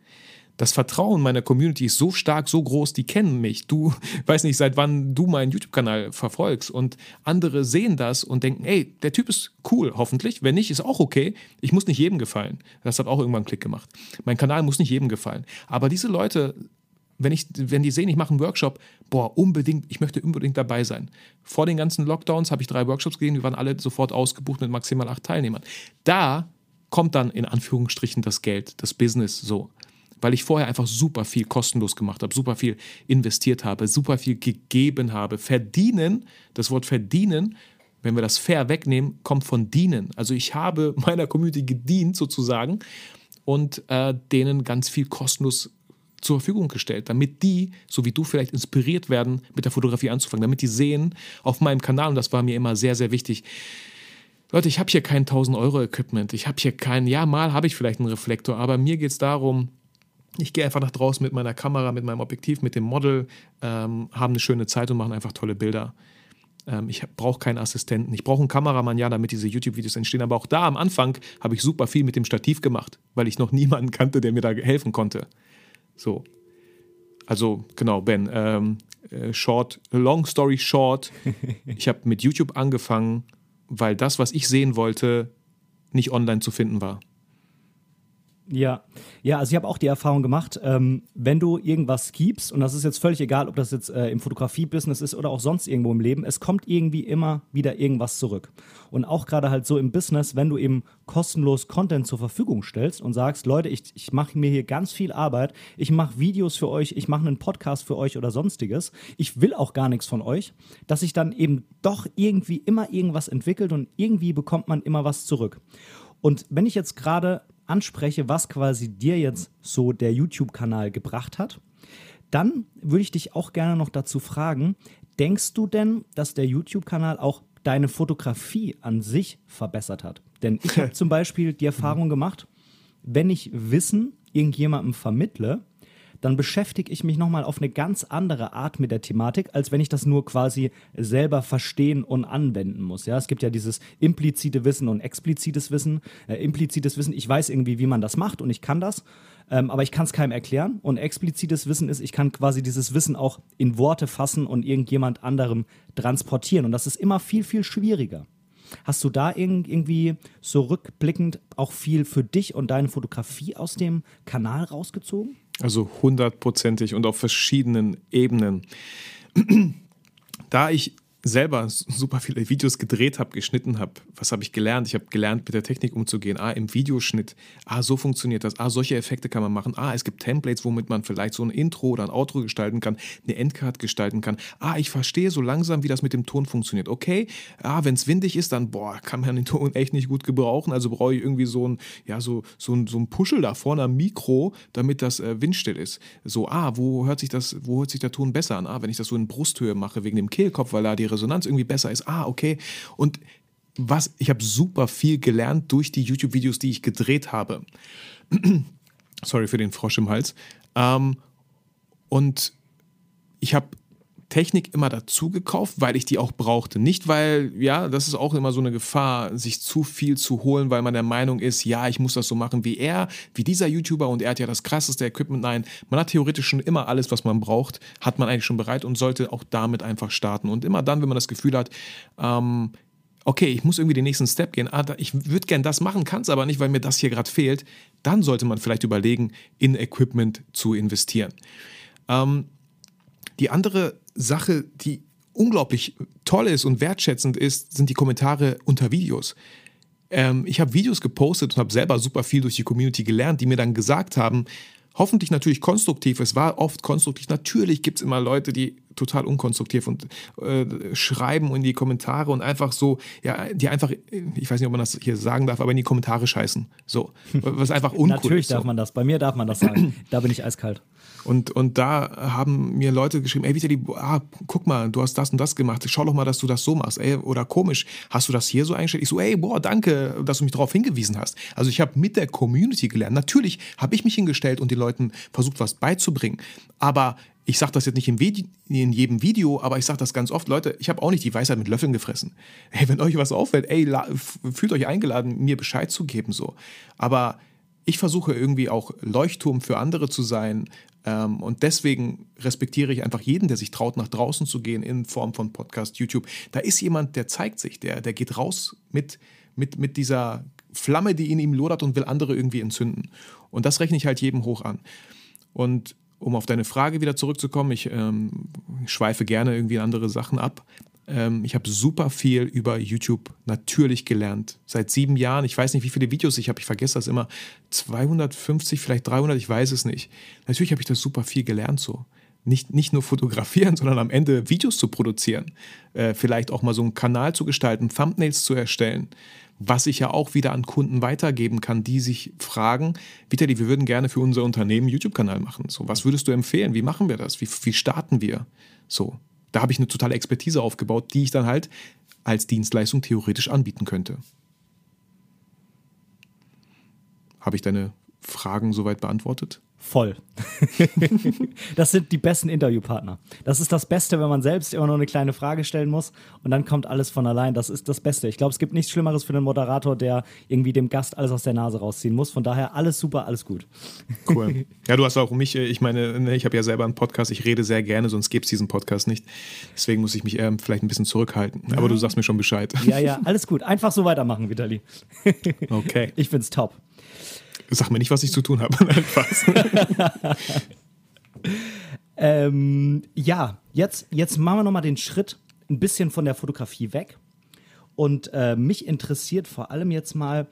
das Vertrauen meiner Community ist so stark, so groß, die kennen mich. Du weißt nicht, seit wann du meinen YouTube-Kanal verfolgst. Und andere sehen das und denken, ey, der Typ ist cool, hoffentlich. Wenn nicht, ist auch okay. Ich muss nicht jedem gefallen. Das hat auch irgendwann einen Klick gemacht. Mein Kanal muss nicht jedem gefallen. Aber diese Leute, wenn, ich, wenn die sehen, ich mache einen Workshop, boah, unbedingt, ich möchte unbedingt dabei sein. Vor den ganzen Lockdowns habe ich drei Workshops gegeben, die waren alle sofort ausgebucht mit maximal acht Teilnehmern. Da kommt dann in Anführungsstrichen das Geld, das Business so weil ich vorher einfach super viel kostenlos gemacht habe, super viel investiert habe, super viel gegeben habe. Verdienen, das Wort verdienen, wenn wir das fair wegnehmen, kommt von dienen. Also ich habe meiner Community gedient sozusagen und äh, denen ganz viel kostenlos zur Verfügung gestellt, damit die, so wie du vielleicht inspiriert werden, mit der Fotografie anzufangen, damit die sehen auf meinem Kanal, und das war mir immer sehr, sehr wichtig, Leute, ich habe hier kein 1000 Euro Equipment, ich habe hier kein, ja, mal habe ich vielleicht einen Reflektor, aber mir geht es darum, ich gehe einfach nach draußen mit meiner Kamera, mit meinem Objektiv, mit dem Model, ähm, haben eine schöne Zeit und machen einfach tolle Bilder. Ähm, ich brauche keinen Assistenten. Ich brauche einen Kameramann, ja, damit diese YouTube-Videos entstehen. Aber auch da am Anfang habe ich super viel mit dem Stativ gemacht, weil ich noch niemanden kannte, der mir da helfen konnte. So. Also, genau, Ben. Ähm, äh, short, long story short. Ich habe mit YouTube angefangen, weil das, was ich sehen wollte, nicht online zu finden war. Ja, ja, also ich habe auch die Erfahrung gemacht, ähm, wenn du irgendwas gibst, und das ist jetzt völlig egal, ob das jetzt äh, im Fotografie-Business ist oder auch sonst irgendwo im Leben, es kommt irgendwie immer wieder irgendwas zurück. Und auch gerade halt so im Business, wenn du eben kostenlos Content zur Verfügung stellst und sagst, Leute, ich, ich mache mir hier ganz viel Arbeit, ich mache Videos für euch, ich mache einen Podcast für euch oder sonstiges, ich will auch gar nichts von euch, dass sich dann eben doch irgendwie immer irgendwas entwickelt und irgendwie bekommt man immer was zurück. Und wenn ich jetzt gerade anspreche, was quasi dir jetzt so der YouTube-Kanal gebracht hat, dann würde ich dich auch gerne noch dazu fragen, denkst du denn, dass der YouTube-Kanal auch deine Fotografie an sich verbessert hat? Denn ich habe zum Beispiel die Erfahrung gemacht, wenn ich Wissen irgendjemandem vermittle, dann beschäftige ich mich nochmal auf eine ganz andere Art mit der Thematik, als wenn ich das nur quasi selber verstehen und anwenden muss. Ja, es gibt ja dieses implizite Wissen und explizites Wissen. Äh, implizites Wissen, ich weiß irgendwie, wie man das macht und ich kann das. Ähm, aber ich kann es keinem erklären. Und explizites Wissen ist, ich kann quasi dieses Wissen auch in Worte fassen und irgendjemand anderem transportieren. Und das ist immer viel, viel schwieriger. Hast du da irgendwie so rückblickend auch viel für dich und deine Fotografie aus dem Kanal rausgezogen? Also hundertprozentig und auf verschiedenen Ebenen. Da ich selber super viele Videos gedreht habe, geschnitten habe, was habe ich gelernt? Ich habe gelernt, mit der Technik umzugehen. Ah, im Videoschnitt. Ah, so funktioniert das. Ah, solche Effekte kann man machen. Ah, es gibt Templates, womit man vielleicht so ein Intro oder ein Outro gestalten kann, eine Endcard gestalten kann. Ah, ich verstehe so langsam, wie das mit dem Ton funktioniert. Okay, ah, wenn es windig ist, dann, boah, kann man den Ton echt nicht gut gebrauchen. Also brauche ich irgendwie so ein, ja, so, so ein, so ein Puschel da vorne am Mikro, damit das äh, windstill ist. So, ah, wo hört sich das, wo hört sich der Ton besser an? Ah, wenn ich das so in Brusthöhe mache, wegen dem Kehlkopf, weil da die Resonanz irgendwie besser ist. Ah, okay. Und was, ich habe super viel gelernt durch die YouTube-Videos, die ich gedreht habe. Sorry für den Frosch im Hals. Ähm, und ich habe Technik immer dazu gekauft, weil ich die auch brauchte. Nicht, weil, ja, das ist auch immer so eine Gefahr, sich zu viel zu holen, weil man der Meinung ist, ja, ich muss das so machen wie er, wie dieser YouTuber und er hat ja das krasseste Equipment. Nein, man hat theoretisch schon immer alles, was man braucht, hat man eigentlich schon bereit und sollte auch damit einfach starten. Und immer dann, wenn man das Gefühl hat, ähm, okay, ich muss irgendwie den nächsten Step gehen, ah, ich würde gern das machen, kann es aber nicht, weil mir das hier gerade fehlt, dann sollte man vielleicht überlegen, in Equipment zu investieren. Ähm, die andere Sache, die unglaublich toll ist und wertschätzend ist, sind die Kommentare unter Videos. Ähm, ich habe Videos gepostet und habe selber super viel durch die Community gelernt, die mir dann gesagt haben, hoffentlich natürlich konstruktiv, es war oft konstruktiv. Natürlich gibt es immer Leute, die total unkonstruktiv und äh, schreiben in die Kommentare und einfach so, ja, die einfach, ich weiß nicht, ob man das hier sagen darf, aber in die Kommentare scheißen. So, was einfach uncool Natürlich ist. darf so. man das. Bei mir darf man das sagen. da bin ich eiskalt. Und, und da haben mir Leute geschrieben, ey Vitali, ah, guck mal, du hast das und das gemacht, schau doch mal, dass du das so machst. Ey, oder komisch, hast du das hier so eingestellt? Ich so, ey, boah, danke, dass du mich darauf hingewiesen hast. Also ich habe mit der Community gelernt. Natürlich habe ich mich hingestellt und den Leuten versucht, was beizubringen. Aber ich sage das jetzt nicht in jedem Video, aber ich sage das ganz oft, Leute, ich habe auch nicht die Weisheit mit Löffeln gefressen. Hey, wenn euch was auffällt, ey, fühlt euch eingeladen, mir Bescheid zu geben so. Aber ich versuche irgendwie auch Leuchtturm für andere zu sein. Ähm, und deswegen respektiere ich einfach jeden, der sich traut, nach draußen zu gehen in Form von Podcast, YouTube. Da ist jemand, der zeigt sich, der, der geht raus mit, mit, mit dieser Flamme, die in ihm lodert und will andere irgendwie entzünden. Und das rechne ich halt jedem hoch an. Und um auf deine Frage wieder zurückzukommen, ich ähm, schweife gerne irgendwie in andere Sachen ab. Ähm, ich habe super viel über YouTube natürlich gelernt. Seit sieben Jahren, ich weiß nicht, wie viele Videos ich habe, ich vergesse das immer. 250, vielleicht 300, ich weiß es nicht. Natürlich habe ich das super viel gelernt so. Nicht, nicht nur fotografieren, sondern am Ende Videos zu produzieren. Äh, vielleicht auch mal so einen Kanal zu gestalten, Thumbnails zu erstellen was ich ja auch wieder an Kunden weitergeben kann, die sich fragen, Vitali, wir würden gerne für unser Unternehmen einen YouTube-Kanal machen. So, was würdest du empfehlen? Wie machen wir das? Wie, wie starten wir? So, da habe ich eine totale Expertise aufgebaut, die ich dann halt als Dienstleistung theoretisch anbieten könnte. Habe ich deine Fragen soweit beantwortet? Voll. das sind die besten Interviewpartner. Das ist das Beste, wenn man selbst immer nur eine kleine Frage stellen muss und dann kommt alles von allein. Das ist das Beste. Ich glaube, es gibt nichts Schlimmeres für einen Moderator, der irgendwie dem Gast alles aus der Nase rausziehen muss. Von daher alles super, alles gut. Cool. Ja, du hast auch mich, äh, ich meine, ne, ich habe ja selber einen Podcast, ich rede sehr gerne, sonst gäbe es diesen Podcast nicht. Deswegen muss ich mich eher vielleicht ein bisschen zurückhalten. Aber du sagst mir schon Bescheid. Ja, ja, alles gut. Einfach so weitermachen, Vitali. Okay. Ich find's top. Sag mir nicht, was ich zu tun habe. ähm, ja, jetzt, jetzt machen wir nochmal den Schritt ein bisschen von der Fotografie weg. Und äh, mich interessiert vor allem jetzt mal,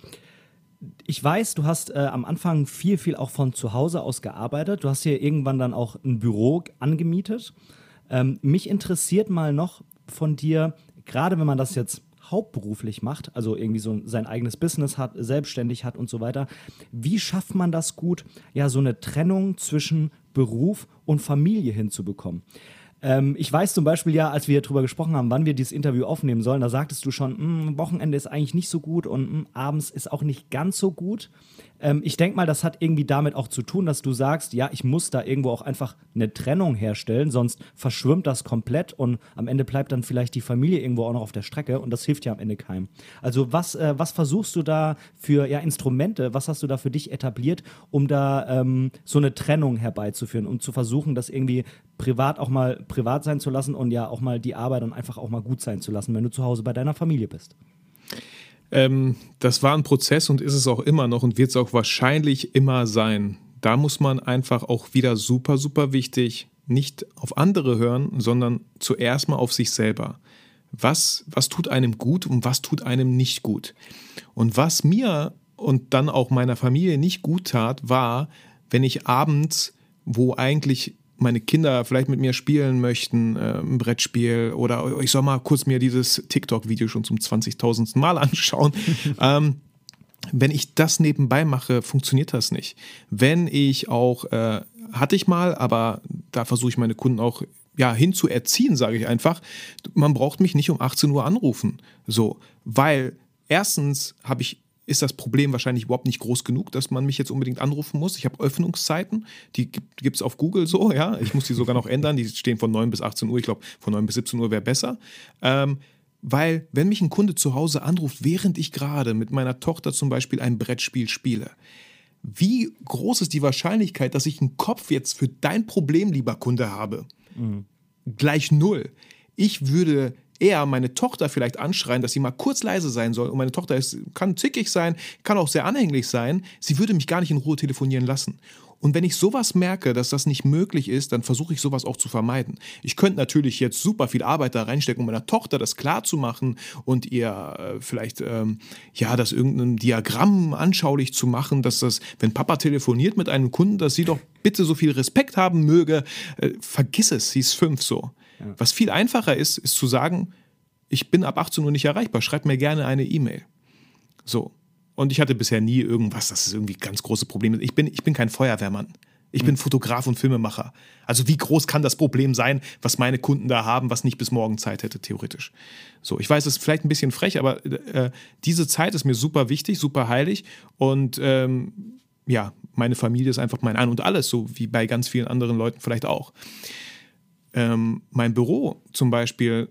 ich weiß, du hast äh, am Anfang viel, viel auch von zu Hause aus gearbeitet. Du hast hier irgendwann dann auch ein Büro angemietet. Ähm, mich interessiert mal noch von dir, gerade wenn man das jetzt hauptberuflich macht, also irgendwie so sein eigenes Business hat, selbstständig hat und so weiter, wie schafft man das gut, ja, so eine Trennung zwischen Beruf und Familie hinzubekommen? Ähm, ich weiß zum Beispiel ja, als wir darüber gesprochen haben, wann wir dieses Interview aufnehmen sollen, da sagtest du schon, hm, Wochenende ist eigentlich nicht so gut und mh, hm, abends ist auch nicht ganz so gut. Ähm, ich denke mal, das hat irgendwie damit auch zu tun, dass du sagst, ja, ich muss da irgendwo auch einfach eine Trennung herstellen, sonst verschwimmt das komplett und am Ende bleibt dann vielleicht die Familie irgendwo auch noch auf der Strecke und das hilft ja am Ende keinem. Also was, äh, was versuchst du da für ja, Instrumente, was hast du da für dich etabliert, um da ähm, so eine Trennung herbeizuführen, um zu versuchen, das irgendwie privat auch mal privat sein zu lassen und ja auch mal die Arbeit dann einfach auch mal gut sein zu lassen, wenn du zu Hause bei deiner Familie bist? Ähm, das war ein Prozess und ist es auch immer noch und wird es auch wahrscheinlich immer sein. Da muss man einfach auch wieder super, super wichtig, nicht auf andere hören, sondern zuerst mal auf sich selber. Was, was tut einem gut und was tut einem nicht gut? Und was mir und dann auch meiner Familie nicht gut tat, war, wenn ich abends, wo eigentlich meine Kinder vielleicht mit mir spielen möchten, äh, ein Brettspiel oder ich soll mal kurz mir dieses TikTok-Video schon zum 20.000. Mal anschauen. ähm, wenn ich das nebenbei mache, funktioniert das nicht. Wenn ich auch, äh, hatte ich mal, aber da versuche ich meine Kunden auch ja, hinzuerziehen, sage ich einfach, man braucht mich nicht um 18 Uhr anrufen. So, weil erstens habe ich ist das Problem wahrscheinlich überhaupt nicht groß genug, dass man mich jetzt unbedingt anrufen muss. Ich habe Öffnungszeiten, die gibt es auf Google so, ja. Ich muss die sogar noch ändern, die stehen von 9 bis 18 Uhr. Ich glaube, von 9 bis 17 Uhr wäre besser. Ähm, weil, wenn mich ein Kunde zu Hause anruft, während ich gerade mit meiner Tochter zum Beispiel ein Brettspiel spiele, wie groß ist die Wahrscheinlichkeit, dass ich einen Kopf jetzt für dein Problem, lieber Kunde, habe? Mhm. Gleich null. Ich würde eher meine Tochter vielleicht anschreien, dass sie mal kurz leise sein soll. Und meine Tochter ist, kann zickig sein, kann auch sehr anhänglich sein. Sie würde mich gar nicht in Ruhe telefonieren lassen. Und wenn ich sowas merke, dass das nicht möglich ist, dann versuche ich sowas auch zu vermeiden. Ich könnte natürlich jetzt super viel Arbeit da reinstecken, um meiner Tochter das klar zu machen und ihr äh, vielleicht, ähm, ja, das irgendein Diagramm anschaulich zu machen, dass das, wenn Papa telefoniert mit einem Kunden, dass sie doch bitte so viel Respekt haben möge. Äh, vergiss es, sie ist fünf so. Ja. Was viel einfacher ist, ist zu sagen, ich bin ab 18 Uhr nicht erreichbar, schreib mir gerne eine E-Mail. So. Und ich hatte bisher nie irgendwas, das ist irgendwie ganz große Probleme. Ich bin, ich bin kein Feuerwehrmann. Ich bin mhm. Fotograf und Filmemacher. Also wie groß kann das Problem sein, was meine Kunden da haben, was nicht bis morgen Zeit hätte, theoretisch. So, ich weiß, es ist vielleicht ein bisschen frech, aber äh, diese Zeit ist mir super wichtig, super heilig. Und ähm, ja, meine Familie ist einfach mein Ein und Alles, so wie bei ganz vielen anderen Leuten vielleicht auch. Ähm, mein Büro zum Beispiel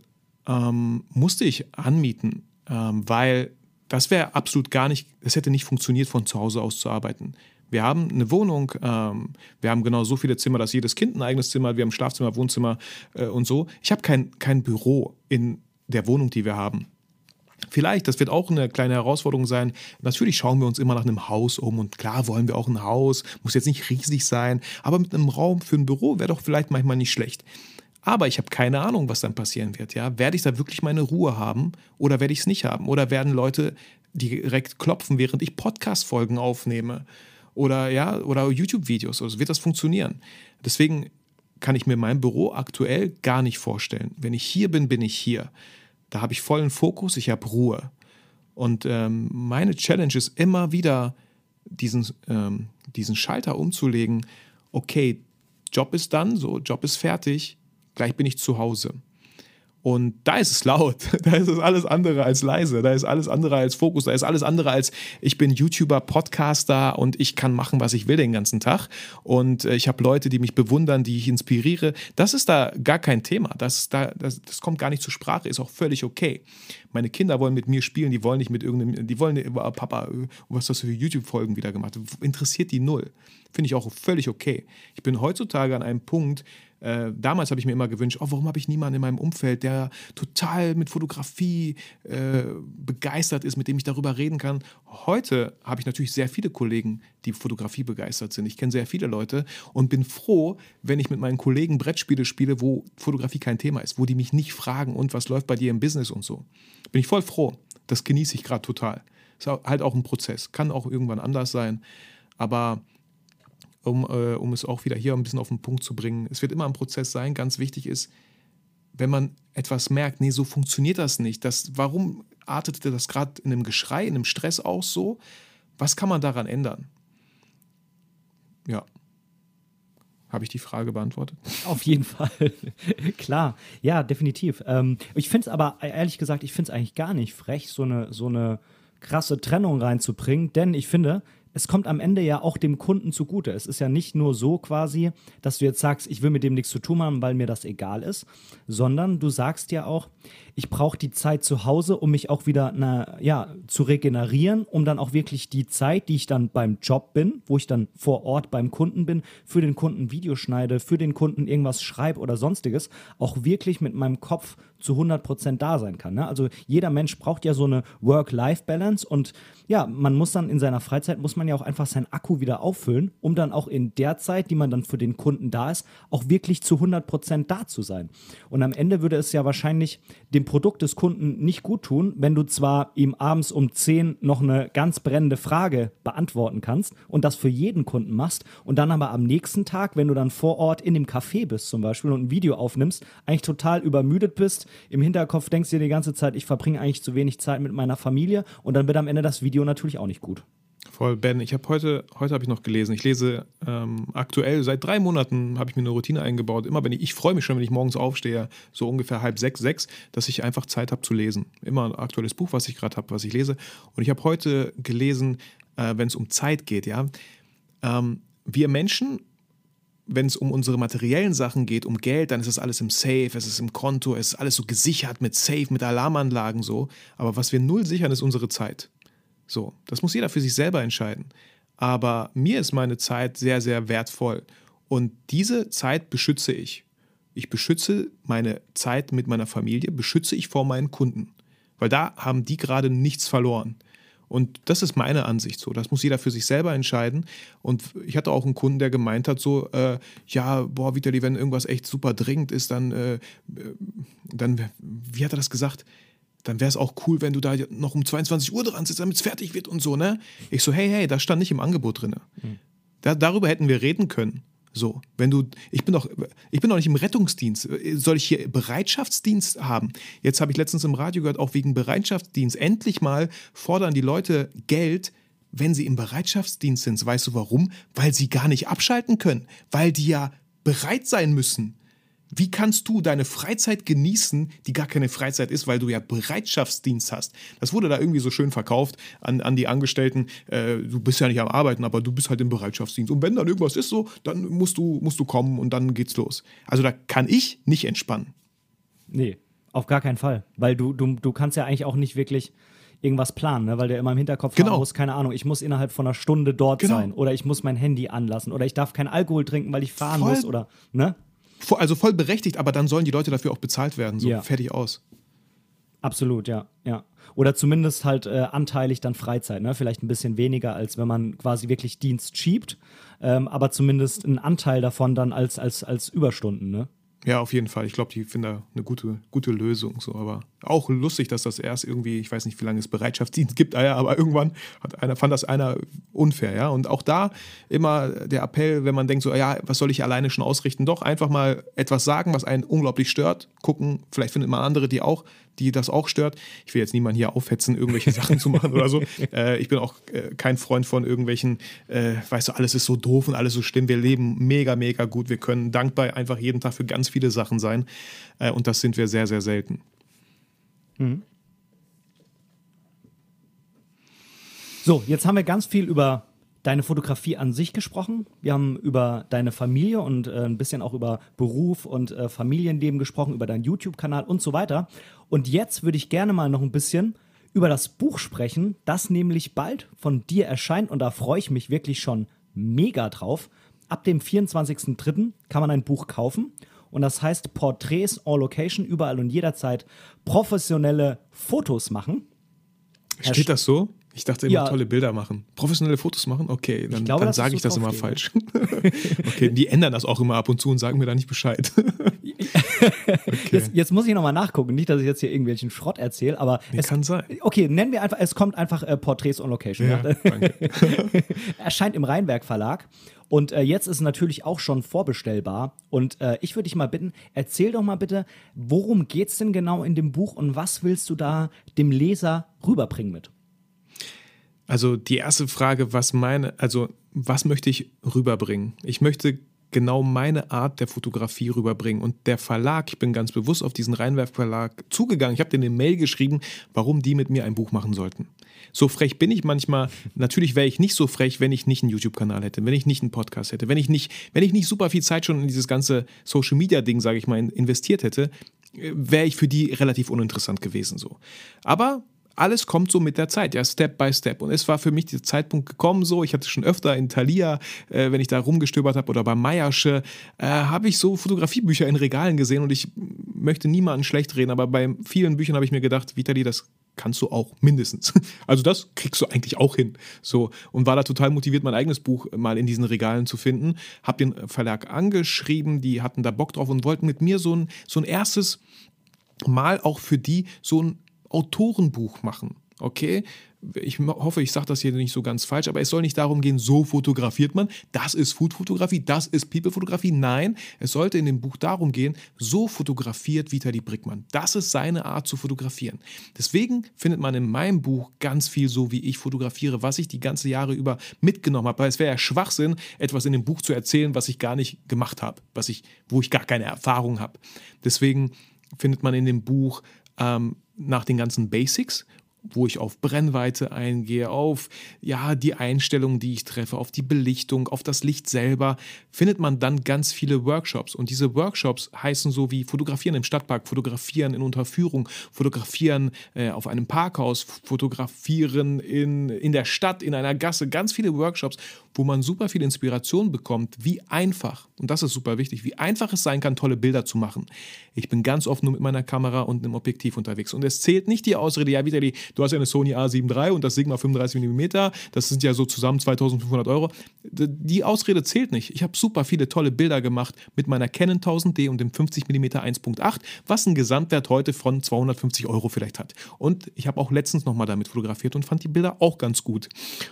ähm, musste ich anmieten, ähm, weil das wäre absolut gar nicht, es hätte nicht funktioniert, von zu Hause aus zu arbeiten. Wir haben eine Wohnung, ähm, wir haben genau so viele Zimmer, dass jedes Kind ein eigenes Zimmer hat, wir haben Schlafzimmer, Wohnzimmer äh, und so. Ich habe kein, kein Büro in der Wohnung, die wir haben. Vielleicht, das wird auch eine kleine Herausforderung sein. Natürlich schauen wir uns immer nach einem Haus um und klar wollen wir auch ein Haus, muss jetzt nicht riesig sein, aber mit einem Raum für ein Büro wäre doch vielleicht manchmal nicht schlecht. Aber ich habe keine Ahnung, was dann passieren wird. Ja? Werde ich da wirklich meine Ruhe haben oder werde ich es nicht haben? Oder werden Leute direkt klopfen, während ich Podcast-Folgen aufnehme? Oder ja, oder YouTube-Videos. Also wird das funktionieren? Deswegen kann ich mir mein Büro aktuell gar nicht vorstellen. Wenn ich hier bin, bin ich hier. Da habe ich vollen Fokus, ich habe Ruhe. Und ähm, meine Challenge ist immer wieder, diesen, ähm, diesen Schalter umzulegen. Okay, Job ist dann, so, Job ist fertig gleich bin ich zu Hause. Und da ist es laut, da ist es alles andere als leise, da ist alles andere als Fokus, da ist alles andere als ich bin YouTuber, Podcaster und ich kann machen, was ich will den ganzen Tag. Und äh, ich habe Leute, die mich bewundern, die ich inspiriere. Das ist da gar kein Thema. Das, da, das, das kommt gar nicht zur Sprache, ist auch völlig okay. Meine Kinder wollen mit mir spielen, die wollen nicht mit irgendeinem, die wollen, oh, Papa, was hast du für YouTube-Folgen wieder gemacht? Interessiert die null. Finde ich auch völlig okay. Ich bin heutzutage an einem Punkt, äh, damals habe ich mir immer gewünscht, oh, warum habe ich niemanden in meinem Umfeld, der total mit Fotografie äh, begeistert ist, mit dem ich darüber reden kann. Heute habe ich natürlich sehr viele Kollegen, die Fotografie begeistert sind. Ich kenne sehr viele Leute und bin froh, wenn ich mit meinen Kollegen Brettspiele spiele, wo Fotografie kein Thema ist, wo die mich nicht fragen und was läuft bei dir im Business und so. Bin ich voll froh. Das genieße ich gerade total. Ist halt auch ein Prozess. Kann auch irgendwann anders sein. Aber um, äh, um es auch wieder hier ein bisschen auf den Punkt zu bringen. Es wird immer ein Prozess sein. Ganz wichtig ist, wenn man etwas merkt, nee, so funktioniert das nicht. Das, warum artete das gerade in einem Geschrei, in einem Stress aus so? Was kann man daran ändern? Ja. Habe ich die Frage beantwortet? Auf jeden Fall. Klar, ja, definitiv. Ähm, ich finde es aber, ehrlich gesagt, ich finde es eigentlich gar nicht frech, so eine, so eine krasse Trennung reinzubringen, denn ich finde, es kommt am Ende ja auch dem Kunden zugute. Es ist ja nicht nur so quasi, dass du jetzt sagst, ich will mit dem nichts zu tun haben, weil mir das egal ist, sondern du sagst ja auch, ich brauche die Zeit zu Hause, um mich auch wieder na, ja, zu regenerieren, um dann auch wirklich die Zeit, die ich dann beim Job bin, wo ich dann vor Ort beim Kunden bin, für den Kunden Video schneide, für den Kunden irgendwas schreibe oder sonstiges, auch wirklich mit meinem Kopf zu 100% da sein kann. Ne? Also jeder Mensch braucht ja so eine Work-Life-Balance und ja, man muss dann in seiner Freizeit, muss man ja auch einfach seinen Akku wieder auffüllen, um dann auch in der Zeit, die man dann für den Kunden da ist, auch wirklich zu 100% da zu sein. Und am Ende würde es ja wahrscheinlich dem Produkt des Kunden nicht gut tun, wenn du zwar ihm abends um 10 noch eine ganz brennende Frage beantworten kannst und das für jeden Kunden machst und dann aber am nächsten Tag, wenn du dann vor Ort in dem Café bist zum Beispiel und ein Video aufnimmst, eigentlich total übermüdet bist, im Hinterkopf denkst du dir die ganze Zeit, ich verbringe eigentlich zu wenig Zeit mit meiner Familie und dann wird am Ende das Video natürlich auch nicht gut. Voll, Ben. Ich habe heute, heute habe ich noch gelesen. Ich lese ähm, aktuell, seit drei Monaten habe ich mir eine Routine eingebaut. Immer wenn ich, ich freue mich schon, wenn ich morgens aufstehe, so ungefähr halb sechs, sechs, dass ich einfach Zeit habe zu lesen. Immer ein aktuelles Buch, was ich gerade habe, was ich lese. Und ich habe heute gelesen, äh, wenn es um Zeit geht, ja. Ähm, wir Menschen wenn es um unsere materiellen Sachen geht, um Geld, dann ist das alles im Safe, es ist im Konto, es ist alles so gesichert mit Safe, mit Alarmanlagen so. Aber was wir null sichern, ist unsere Zeit. So, das muss jeder für sich selber entscheiden. Aber mir ist meine Zeit sehr, sehr wertvoll. Und diese Zeit beschütze ich. Ich beschütze meine Zeit mit meiner Familie, beschütze ich vor meinen Kunden. Weil da haben die gerade nichts verloren. Und das ist meine Ansicht so. Das muss jeder für sich selber entscheiden. Und ich hatte auch einen Kunden, der gemeint hat, so, äh, ja, boah, Vitali, wenn irgendwas echt super dringend ist, dann, äh, dann, wie hat er das gesagt? Dann wäre es auch cool, wenn du da noch um 22 Uhr dran sitzt, damit es fertig wird und so, ne? Ich so, hey, hey, das stand nicht im Angebot drin. Mhm. Da, darüber hätten wir reden können. So, wenn du, ich bin doch, ich bin doch nicht im Rettungsdienst. Soll ich hier Bereitschaftsdienst haben? Jetzt habe ich letztens im Radio gehört, auch wegen Bereitschaftsdienst. Endlich mal fordern die Leute Geld, wenn sie im Bereitschaftsdienst sind. Weißt du warum? Weil sie gar nicht abschalten können, weil die ja bereit sein müssen. Wie kannst du deine Freizeit genießen, die gar keine Freizeit ist, weil du ja Bereitschaftsdienst hast? Das wurde da irgendwie so schön verkauft an, an die Angestellten. Äh, du bist ja nicht am Arbeiten, aber du bist halt im Bereitschaftsdienst. Und wenn dann irgendwas ist so, dann musst du, musst du kommen und dann geht's los. Also da kann ich nicht entspannen. Nee, auf gar keinen Fall. Weil du, du, du kannst ja eigentlich auch nicht wirklich irgendwas planen, ne? weil der immer im Hinterkopf genau. haben muss, keine Ahnung, ich muss innerhalb von einer Stunde dort genau. sein oder ich muss mein Handy anlassen oder ich darf keinen Alkohol trinken, weil ich fahren Voll. muss oder, ne? Also voll berechtigt, aber dann sollen die Leute dafür auch bezahlt werden. So ja. fertig aus. Absolut, ja, ja. Oder zumindest halt äh, anteilig dann Freizeit, ne? Vielleicht ein bisschen weniger, als wenn man quasi wirklich Dienst schiebt, ähm, aber zumindest ein Anteil davon dann als, als, als Überstunden, ne? Ja, auf jeden Fall. Ich glaube, die finden da eine gute, gute Lösung. So. Aber auch lustig, dass das erst irgendwie, ich weiß nicht, wie lange es Bereitschaftsdienst gibt, ah aber irgendwann hat einer, fand das einer unfair, ja. Und auch da immer der Appell, wenn man denkt, so, ja, was soll ich alleine schon ausrichten? Doch einfach mal etwas sagen, was einen unglaublich stört, gucken, vielleicht findet man andere, die auch die das auch stört. Ich will jetzt niemanden hier aufhetzen, irgendwelche Sachen zu machen oder so. Äh, ich bin auch äh, kein Freund von irgendwelchen, äh, weißt du, alles ist so doof und alles so schlimm. Wir leben mega, mega gut. Wir können dankbar einfach jeden Tag für ganz viele Sachen sein. Äh, und das sind wir sehr, sehr selten. Mhm. So, jetzt haben wir ganz viel über deine Fotografie an sich gesprochen. Wir haben über deine Familie und äh, ein bisschen auch über Beruf und äh, Familienleben gesprochen, über deinen YouTube-Kanal und so weiter. Und jetzt würde ich gerne mal noch ein bisschen über das Buch sprechen, das nämlich bald von dir erscheint und da freue ich mich wirklich schon mega drauf. Ab dem 24.03. kann man ein Buch kaufen und das heißt Porträts on Location, überall und jederzeit professionelle Fotos machen. Steht das so? Ich dachte immer ja. tolle Bilder machen. Professionelle Fotos machen? Okay, dann, dann sage ich das immer falsch. okay, die ändern das auch immer ab und zu und sagen mir da nicht Bescheid. okay. jetzt, jetzt, muss ich nochmal nachgucken. Nicht, dass ich jetzt hier irgendwelchen Schrott erzähle, aber. Nee, es kann sein. Okay, nennen wir einfach, es kommt einfach äh, Porträts on Location. Ja, danke. Erscheint im Rheinberg Verlag. Und äh, jetzt ist natürlich auch schon vorbestellbar. Und äh, ich würde dich mal bitten, erzähl doch mal bitte, worum geht es denn genau in dem Buch und was willst du da dem Leser rüberbringen mit? Also die erste Frage, was meine, also was möchte ich rüberbringen? Ich möchte genau meine Art der Fotografie rüberbringen. Und der Verlag, ich bin ganz bewusst auf diesen Rheinwerk-Verlag zugegangen. Ich habe denen eine Mail geschrieben, warum die mit mir ein Buch machen sollten. So frech bin ich manchmal. Natürlich wäre ich nicht so frech, wenn ich nicht einen YouTube-Kanal hätte, wenn ich nicht einen Podcast hätte, wenn ich nicht, wenn ich nicht super viel Zeit schon in dieses ganze Social-Media-Ding, sage ich mal, investiert hätte, äh, wäre ich für die relativ uninteressant gewesen so. Aber alles kommt so mit der Zeit, ja, Step by Step. Und es war für mich der Zeitpunkt gekommen, so, ich hatte schon öfter in Thalia, äh, wenn ich da rumgestöbert habe, oder bei Meiersche, äh, habe ich so Fotografiebücher in Regalen gesehen und ich möchte niemanden schlecht reden, aber bei vielen Büchern habe ich mir gedacht, Vitali, das kannst du auch mindestens. Also das kriegst du eigentlich auch hin. So und war da total motiviert, mein eigenes Buch mal in diesen Regalen zu finden. Hab den Verlag angeschrieben, die hatten da Bock drauf und wollten mit mir so ein, so ein erstes Mal auch für die so ein Autorenbuch machen. Okay, ich hoffe, ich sage das hier nicht so ganz falsch, aber es soll nicht darum gehen, so fotografiert man. Das ist Food-Fotografie, das ist People-Fotografie. Nein, es sollte in dem Buch darum gehen, so fotografiert Vitali Brickmann. Das ist seine Art zu fotografieren. Deswegen findet man in meinem Buch ganz viel so, wie ich fotografiere, was ich die ganze Jahre über mitgenommen habe. Weil es wäre ja Schwachsinn, etwas in dem Buch zu erzählen, was ich gar nicht gemacht habe, was ich, wo ich gar keine Erfahrung habe. Deswegen findet man in dem Buch ähm, nach den ganzen Basics wo ich auf Brennweite eingehe, auf ja, die Einstellungen, die ich treffe, auf die Belichtung, auf das Licht selber, findet man dann ganz viele Workshops. Und diese Workshops heißen so wie Fotografieren im Stadtpark, Fotografieren in Unterführung, Fotografieren äh, auf einem Parkhaus, Fotografieren in, in der Stadt, in einer Gasse, ganz viele Workshops, wo man super viel Inspiration bekommt, wie einfach, und das ist super wichtig, wie einfach es sein kann, tolle Bilder zu machen. Ich bin ganz oft nur mit meiner Kamera und einem Objektiv unterwegs. Und es zählt nicht die Ausrede, ja, Vitali, du hast ja eine Sony A7 III und das Sigma 35 mm, das sind ja so zusammen 2500 Euro. Die Ausrede zählt nicht. Ich habe super viele tolle Bilder gemacht mit meiner Canon 1000D und dem 50 mm 1.8, was einen Gesamtwert heute von 250 Euro vielleicht hat. Und ich habe auch letztens nochmal damit fotografiert und fand die Bilder auch ganz gut.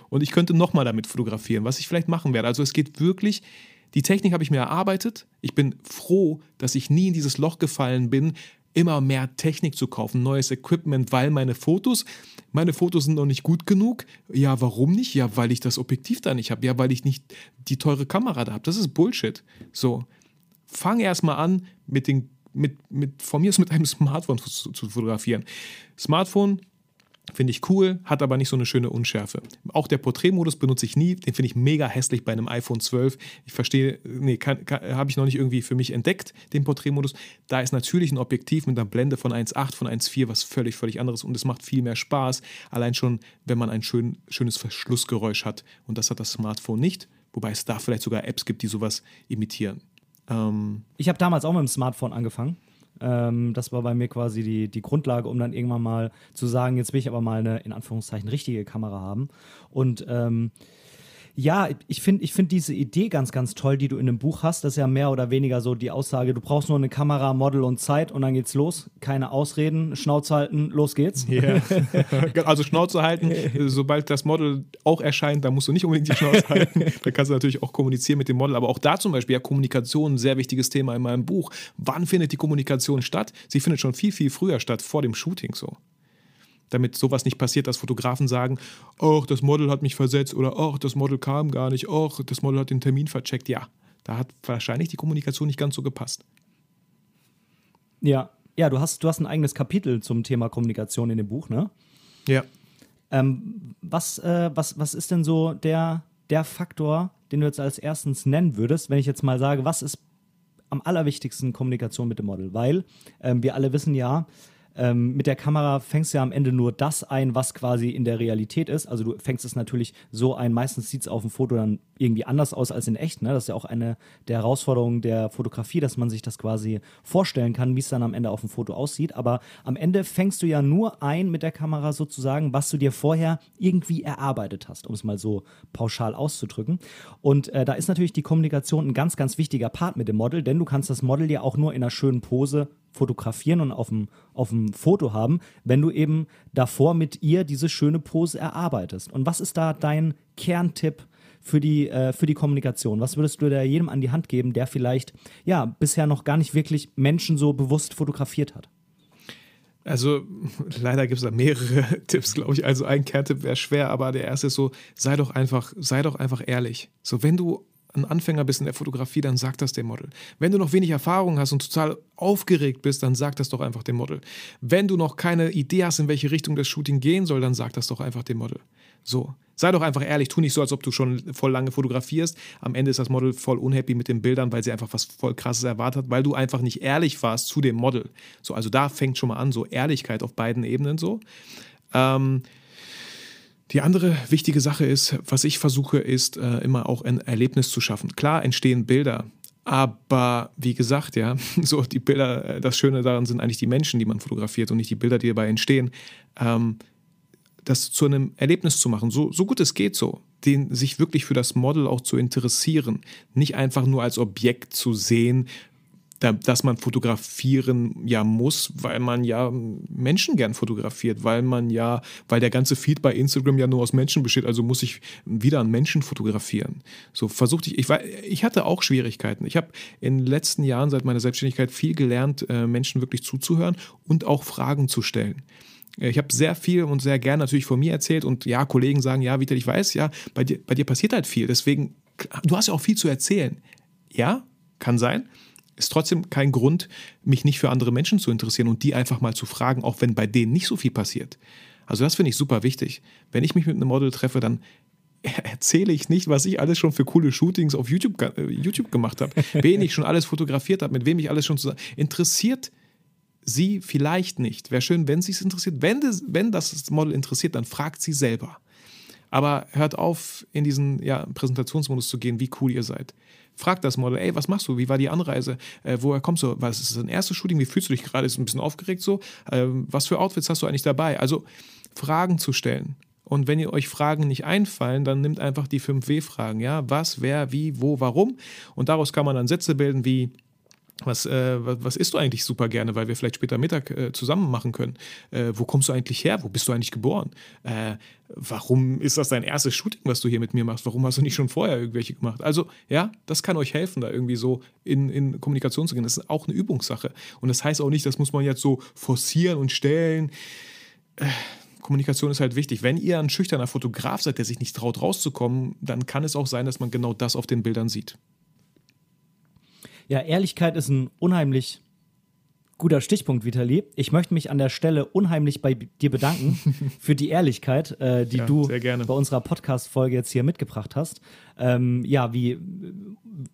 Und ich könnte nochmal damit fotografieren, was ich vielleicht machen werde. Also es geht wirklich die Technik habe ich mir erarbeitet. Ich bin froh, dass ich nie in dieses Loch gefallen bin, immer mehr Technik zu kaufen, neues Equipment, weil meine Fotos, meine Fotos sind noch nicht gut genug. Ja, warum nicht? Ja, weil ich das Objektiv da nicht habe. Ja, weil ich nicht die teure Kamera da habe. Das ist Bullshit. So, fang erstmal an, mit den, mit, mit, von mir aus mit einem Smartphone zu, zu fotografieren. Smartphone Finde ich cool, hat aber nicht so eine schöne Unschärfe. Auch der Porträtmodus benutze ich nie, den finde ich mega hässlich bei einem iPhone 12. Ich verstehe, nee, habe ich noch nicht irgendwie für mich entdeckt, den Porträtmodus. Da ist natürlich ein Objektiv mit einer Blende von 1,8, von 1,4, was völlig, völlig anderes und es macht viel mehr Spaß, allein schon, wenn man ein schön, schönes Verschlussgeräusch hat. Und das hat das Smartphone nicht, wobei es da vielleicht sogar Apps gibt, die sowas imitieren. Ähm ich habe damals auch mit dem Smartphone angefangen ähm, das war bei mir quasi die, die Grundlage, um dann irgendwann mal zu sagen, jetzt will ich aber mal eine in Anführungszeichen richtige Kamera haben. Und ähm, ja, ich finde ich find diese Idee ganz, ganz toll, die du in dem Buch hast. Das ist ja mehr oder weniger so die Aussage, du brauchst nur eine Kamera, Model und Zeit und dann geht's los. Keine Ausreden, Schnauze halten, los geht's. Yeah. also Schnauze halten, sobald das Model auch erscheint, da musst du nicht unbedingt die Schnauze halten. Da kannst du natürlich auch kommunizieren mit dem Model. Aber auch da zum Beispiel, ja, Kommunikation, ein sehr wichtiges Thema in meinem Buch. Wann findet die Kommunikation statt? Sie findet schon viel, viel früher statt, vor dem Shooting so damit sowas nicht passiert, dass Fotografen sagen, oh, das Model hat mich versetzt oder oh, das Model kam gar nicht, oh, das Model hat den Termin vercheckt. Ja, da hat wahrscheinlich die Kommunikation nicht ganz so gepasst. Ja, ja, du hast, du hast ein eigenes Kapitel zum Thema Kommunikation in dem Buch, ne? Ja. Ähm, was, äh, was, was ist denn so der, der Faktor, den du jetzt als erstens nennen würdest, wenn ich jetzt mal sage, was ist am allerwichtigsten Kommunikation mit dem Model? Weil ähm, wir alle wissen ja, ähm, mit der Kamera fängst du ja am Ende nur das ein, was quasi in der Realität ist. Also du fängst es natürlich so ein, meistens sieht es auf dem Foto dann irgendwie anders aus als in echt. Ne? Das ist ja auch eine der Herausforderungen der Fotografie, dass man sich das quasi vorstellen kann, wie es dann am Ende auf dem Foto aussieht. Aber am Ende fängst du ja nur ein mit der Kamera sozusagen, was du dir vorher irgendwie erarbeitet hast, um es mal so pauschal auszudrücken. Und äh, da ist natürlich die Kommunikation ein ganz, ganz wichtiger Part mit dem Model, denn du kannst das Model ja auch nur in einer schönen Pose fotografieren und auf dem, auf dem Foto haben, wenn du eben davor mit ihr diese schöne Pose erarbeitest. Und was ist da dein Kerntipp für die, äh, für die Kommunikation? Was würdest du da jedem an die Hand geben, der vielleicht ja bisher noch gar nicht wirklich Menschen so bewusst fotografiert hat? Also leider gibt es da mehrere Tipps, glaube ich. Also ein Kerntipp wäre schwer, aber der erste ist so, sei doch einfach, sei doch einfach ehrlich. So, wenn du ein Anfänger bist in der Fotografie, dann sag das dem Model. Wenn du noch wenig Erfahrung hast und total aufgeregt bist, dann sag das doch einfach dem Model. Wenn du noch keine Idee hast, in welche Richtung das Shooting gehen soll, dann sag das doch einfach dem Model. So, sei doch einfach ehrlich, tu nicht so, als ob du schon voll lange fotografierst. Am Ende ist das Model voll unhappy mit den Bildern, weil sie einfach was voll krasses erwartet hat, weil du einfach nicht ehrlich warst zu dem Model. So, also da fängt schon mal an, so Ehrlichkeit auf beiden Ebenen so. Ähm, die andere wichtige Sache ist, was ich versuche, ist äh, immer auch ein Erlebnis zu schaffen. Klar entstehen Bilder, aber wie gesagt, ja, so die Bilder, äh, das Schöne daran sind eigentlich die Menschen, die man fotografiert und nicht die Bilder, die dabei entstehen. Ähm, das zu einem Erlebnis zu machen, so, so gut es geht so, den, sich wirklich für das Model auch zu interessieren, nicht einfach nur als Objekt zu sehen, dass man fotografieren ja muss, weil man ja Menschen gern fotografiert, weil man ja, weil der ganze Feed bei Instagram ja nur aus Menschen besteht, also muss ich wieder an Menschen fotografieren. So versuchte ich, ich, war, ich hatte auch Schwierigkeiten. Ich habe in den letzten Jahren seit meiner Selbstständigkeit viel gelernt, äh, Menschen wirklich zuzuhören und auch Fragen zu stellen. Ich habe sehr viel und sehr gern natürlich von mir erzählt und ja, Kollegen sagen, ja, Vital, ich weiß, ja, bei dir, bei dir passiert halt viel. Deswegen, du hast ja auch viel zu erzählen. Ja, kann sein ist trotzdem kein Grund, mich nicht für andere Menschen zu interessieren und die einfach mal zu fragen, auch wenn bei denen nicht so viel passiert. Also das finde ich super wichtig. Wenn ich mich mit einem Model treffe, dann erzähle ich nicht, was ich alles schon für coole Shootings auf YouTube, äh, YouTube gemacht habe, wen ich schon alles fotografiert habe, mit wem ich alles schon zusammen. Interessiert sie vielleicht nicht. Wäre schön, wenn sie es interessiert. Wenn das, wenn das Model interessiert, dann fragt sie selber. Aber hört auf, in diesen ja, Präsentationsmodus zu gehen, wie cool ihr seid. Frag das Model, ey, was machst du? Wie war die Anreise? Äh, woher kommst du? Was ist dein erstes Shooting? Wie fühlst du dich gerade? Ist ein bisschen aufgeregt so? Äh, was für Outfits hast du eigentlich dabei? Also Fragen zu stellen. Und wenn ihr euch Fragen nicht einfallen, dann nimmt einfach die 5W-Fragen. Ja, was, wer, wie, wo, warum? Und daraus kann man dann Sätze bilden wie was, äh, was isst du eigentlich super gerne, weil wir vielleicht später Mittag äh, zusammen machen können? Äh, wo kommst du eigentlich her? Wo bist du eigentlich geboren? Äh, warum ist das dein erstes Shooting, was du hier mit mir machst? Warum hast du nicht schon vorher irgendwelche gemacht? Also, ja, das kann euch helfen, da irgendwie so in, in Kommunikation zu gehen. Das ist auch eine Übungssache. Und das heißt auch nicht, das muss man jetzt so forcieren und stellen. Äh, Kommunikation ist halt wichtig. Wenn ihr ein schüchterner Fotograf seid, der sich nicht traut, rauszukommen, dann kann es auch sein, dass man genau das auf den Bildern sieht. Ja, Ehrlichkeit ist ein unheimlich guter Stichpunkt, Vitali. Ich möchte mich an der Stelle unheimlich bei dir bedanken für die Ehrlichkeit, äh, die ja, du bei unserer Podcast-Folge jetzt hier mitgebracht hast. Ähm, ja, wie,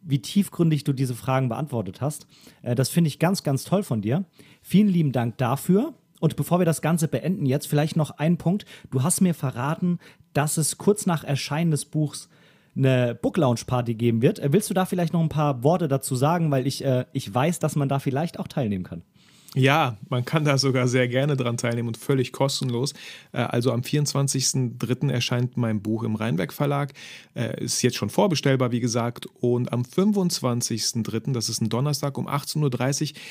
wie tiefgründig du diese Fragen beantwortet hast. Äh, das finde ich ganz, ganz toll von dir. Vielen lieben Dank dafür. Und bevor wir das Ganze beenden, jetzt vielleicht noch ein Punkt. Du hast mir verraten, dass es kurz nach Erscheinen des Buchs eine Book Lounge Party geben wird. Äh, willst du da vielleicht noch ein paar Worte dazu sagen, weil ich, äh, ich weiß, dass man da vielleicht auch teilnehmen kann? Ja, man kann da sogar sehr gerne dran teilnehmen und völlig kostenlos. Äh, also am 24.03. erscheint mein Buch im Rheinberg Verlag. Äh, ist jetzt schon vorbestellbar, wie gesagt. Und am 25.03., das ist ein Donnerstag um 18.30 Uhr,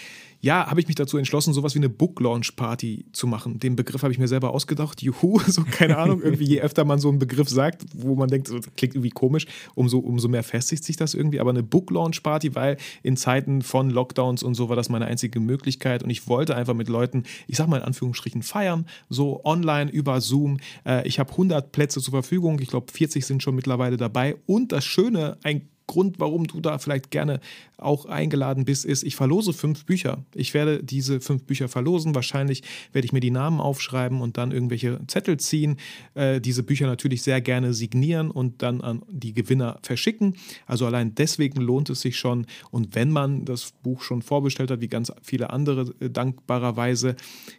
ja, habe ich mich dazu entschlossen, sowas wie eine Book Launch Party zu machen. Den Begriff habe ich mir selber ausgedacht. Juhu, so keine Ahnung. Irgendwie je öfter man so einen Begriff sagt, wo man denkt, so, klingt irgendwie komisch, umso, umso mehr festigt sich das irgendwie. Aber eine Book Launch Party, weil in Zeiten von Lockdowns und so war das meine einzige Möglichkeit. Und ich wollte einfach mit Leuten, ich sag mal in Anführungsstrichen, feiern, so online über Zoom. Äh, ich habe 100 Plätze zur Verfügung. Ich glaube, 40 sind schon mittlerweile dabei. Und das Schöne, ein Grund, warum du da vielleicht gerne auch eingeladen bist, ist, ich verlose fünf Bücher. Ich werde diese fünf Bücher verlosen. Wahrscheinlich werde ich mir die Namen aufschreiben und dann irgendwelche Zettel ziehen. Äh, diese Bücher natürlich sehr gerne signieren und dann an die Gewinner verschicken. Also allein deswegen lohnt es sich schon. Und wenn man das Buch schon vorbestellt hat, wie ganz viele andere äh, dankbarerweise,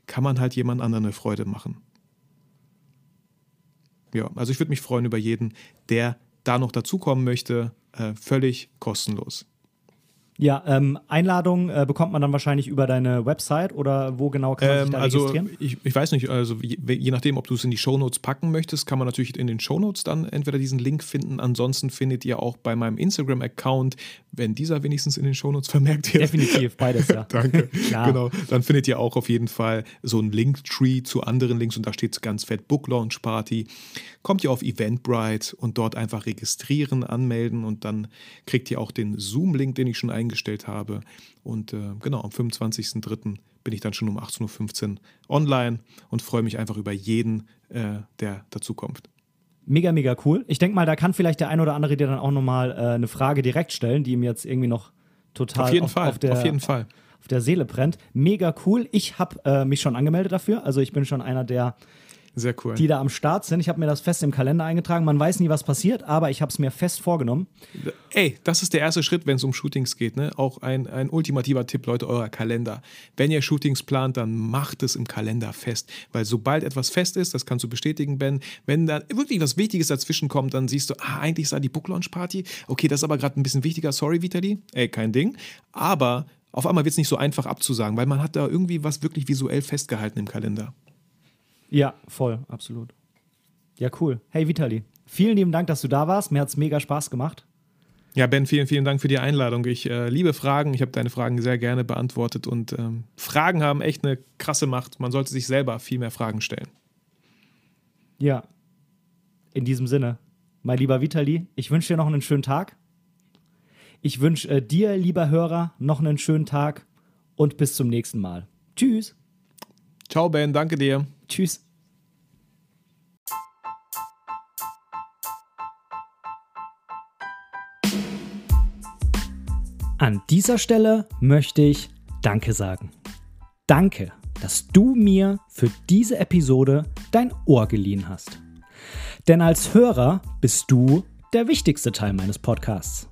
kann man halt jemand anderen eine Freude machen. Ja, also ich würde mich freuen über jeden, der da noch dazukommen möchte äh, völlig kostenlos. Ja, ähm, Einladung äh, bekommt man dann wahrscheinlich über deine Website oder wo genau kann man sich da ähm, also registrieren? Ich, ich weiß nicht, also je, je nachdem, ob du es in die Shownotes packen möchtest, kann man natürlich in den Shownotes dann entweder diesen Link finden. Ansonsten findet ihr auch bei meinem Instagram-Account, wenn dieser wenigstens in den Shownotes vermerkt wird. Definitiv, beides, ja. Danke. genau. Dann findet ihr auch auf jeden Fall so einen Linktree zu anderen Links und da steht ganz fett Book Launch Party. Kommt ihr auf Eventbrite und dort einfach registrieren, anmelden und dann kriegt ihr auch den Zoom-Link, den ich schon eingestellt eingestellt habe. Und äh, genau, am 25.03. bin ich dann schon um 18.15 Uhr online und freue mich einfach über jeden, äh, der dazukommt. Mega, mega cool. Ich denke mal, da kann vielleicht der ein oder andere dir dann auch nochmal äh, eine Frage direkt stellen, die ihm jetzt irgendwie noch total Auf jeden auf, Fall, auf, der, auf jeden Fall. auf der Seele brennt. Mega cool. Ich habe äh, mich schon angemeldet dafür. Also ich bin schon einer der, Sehr cool. die da am Start sind. Ich habe mir das fest im Kalender eingetragen. Man weiß nie, was passiert, aber ich habe es mir fest vorgenommen. Ey, das ist der erste Schritt, wenn es um Shootings geht. Ne? Auch ein, ein ultimativer Tipp, Leute, euer Kalender. Wenn ihr Shootings plant, dann macht es im Kalender fest. Weil sobald etwas fest ist, das kannst du bestätigen, Ben, wenn da wirklich was Wichtiges dazwischen kommt, dann siehst du, ah, eigentlich ist da die Book Launch Party. Okay, das ist aber gerade ein bisschen wichtiger. Sorry, Vitali. Ey, kein Ding. Aber auf einmal wird es nicht so einfach abzusagen, weil man hat da irgendwie was wirklich visuell festgehalten im Kalender. Ja, voll, absolut. Ja, cool. Hey, Vitali, vielen lieben Dank, dass du da warst. Mir hat es mega Spaß gemacht. Ja, Ben, vielen, vielen Dank für die Einladung. Ich äh, liebe Fragen. Ich habe deine Fragen sehr gerne beantwortet und ähm, Fragen haben echt eine krasse Macht. Man sollte sich selber viel mehr Fragen stellen. Ja. In diesem Sinne, mein lieber Vitali, ich wünsche dir noch einen schönen Tag. Ich wünsche äh, dir, lieber Hörer, noch einen schönen Tag und bis zum nächsten Mal. Tschüss. Ciao, Ben, danke dir. Tschüss. An dieser Stelle möchte ich Danke sagen. Danke, dass du mir für diese Episode dein Ohr geliehen hast. Denn als Hörer bist du der wichtigste Teil meines Podcasts.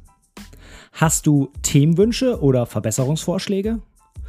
Hast du Themenwünsche oder Verbesserungsvorschläge?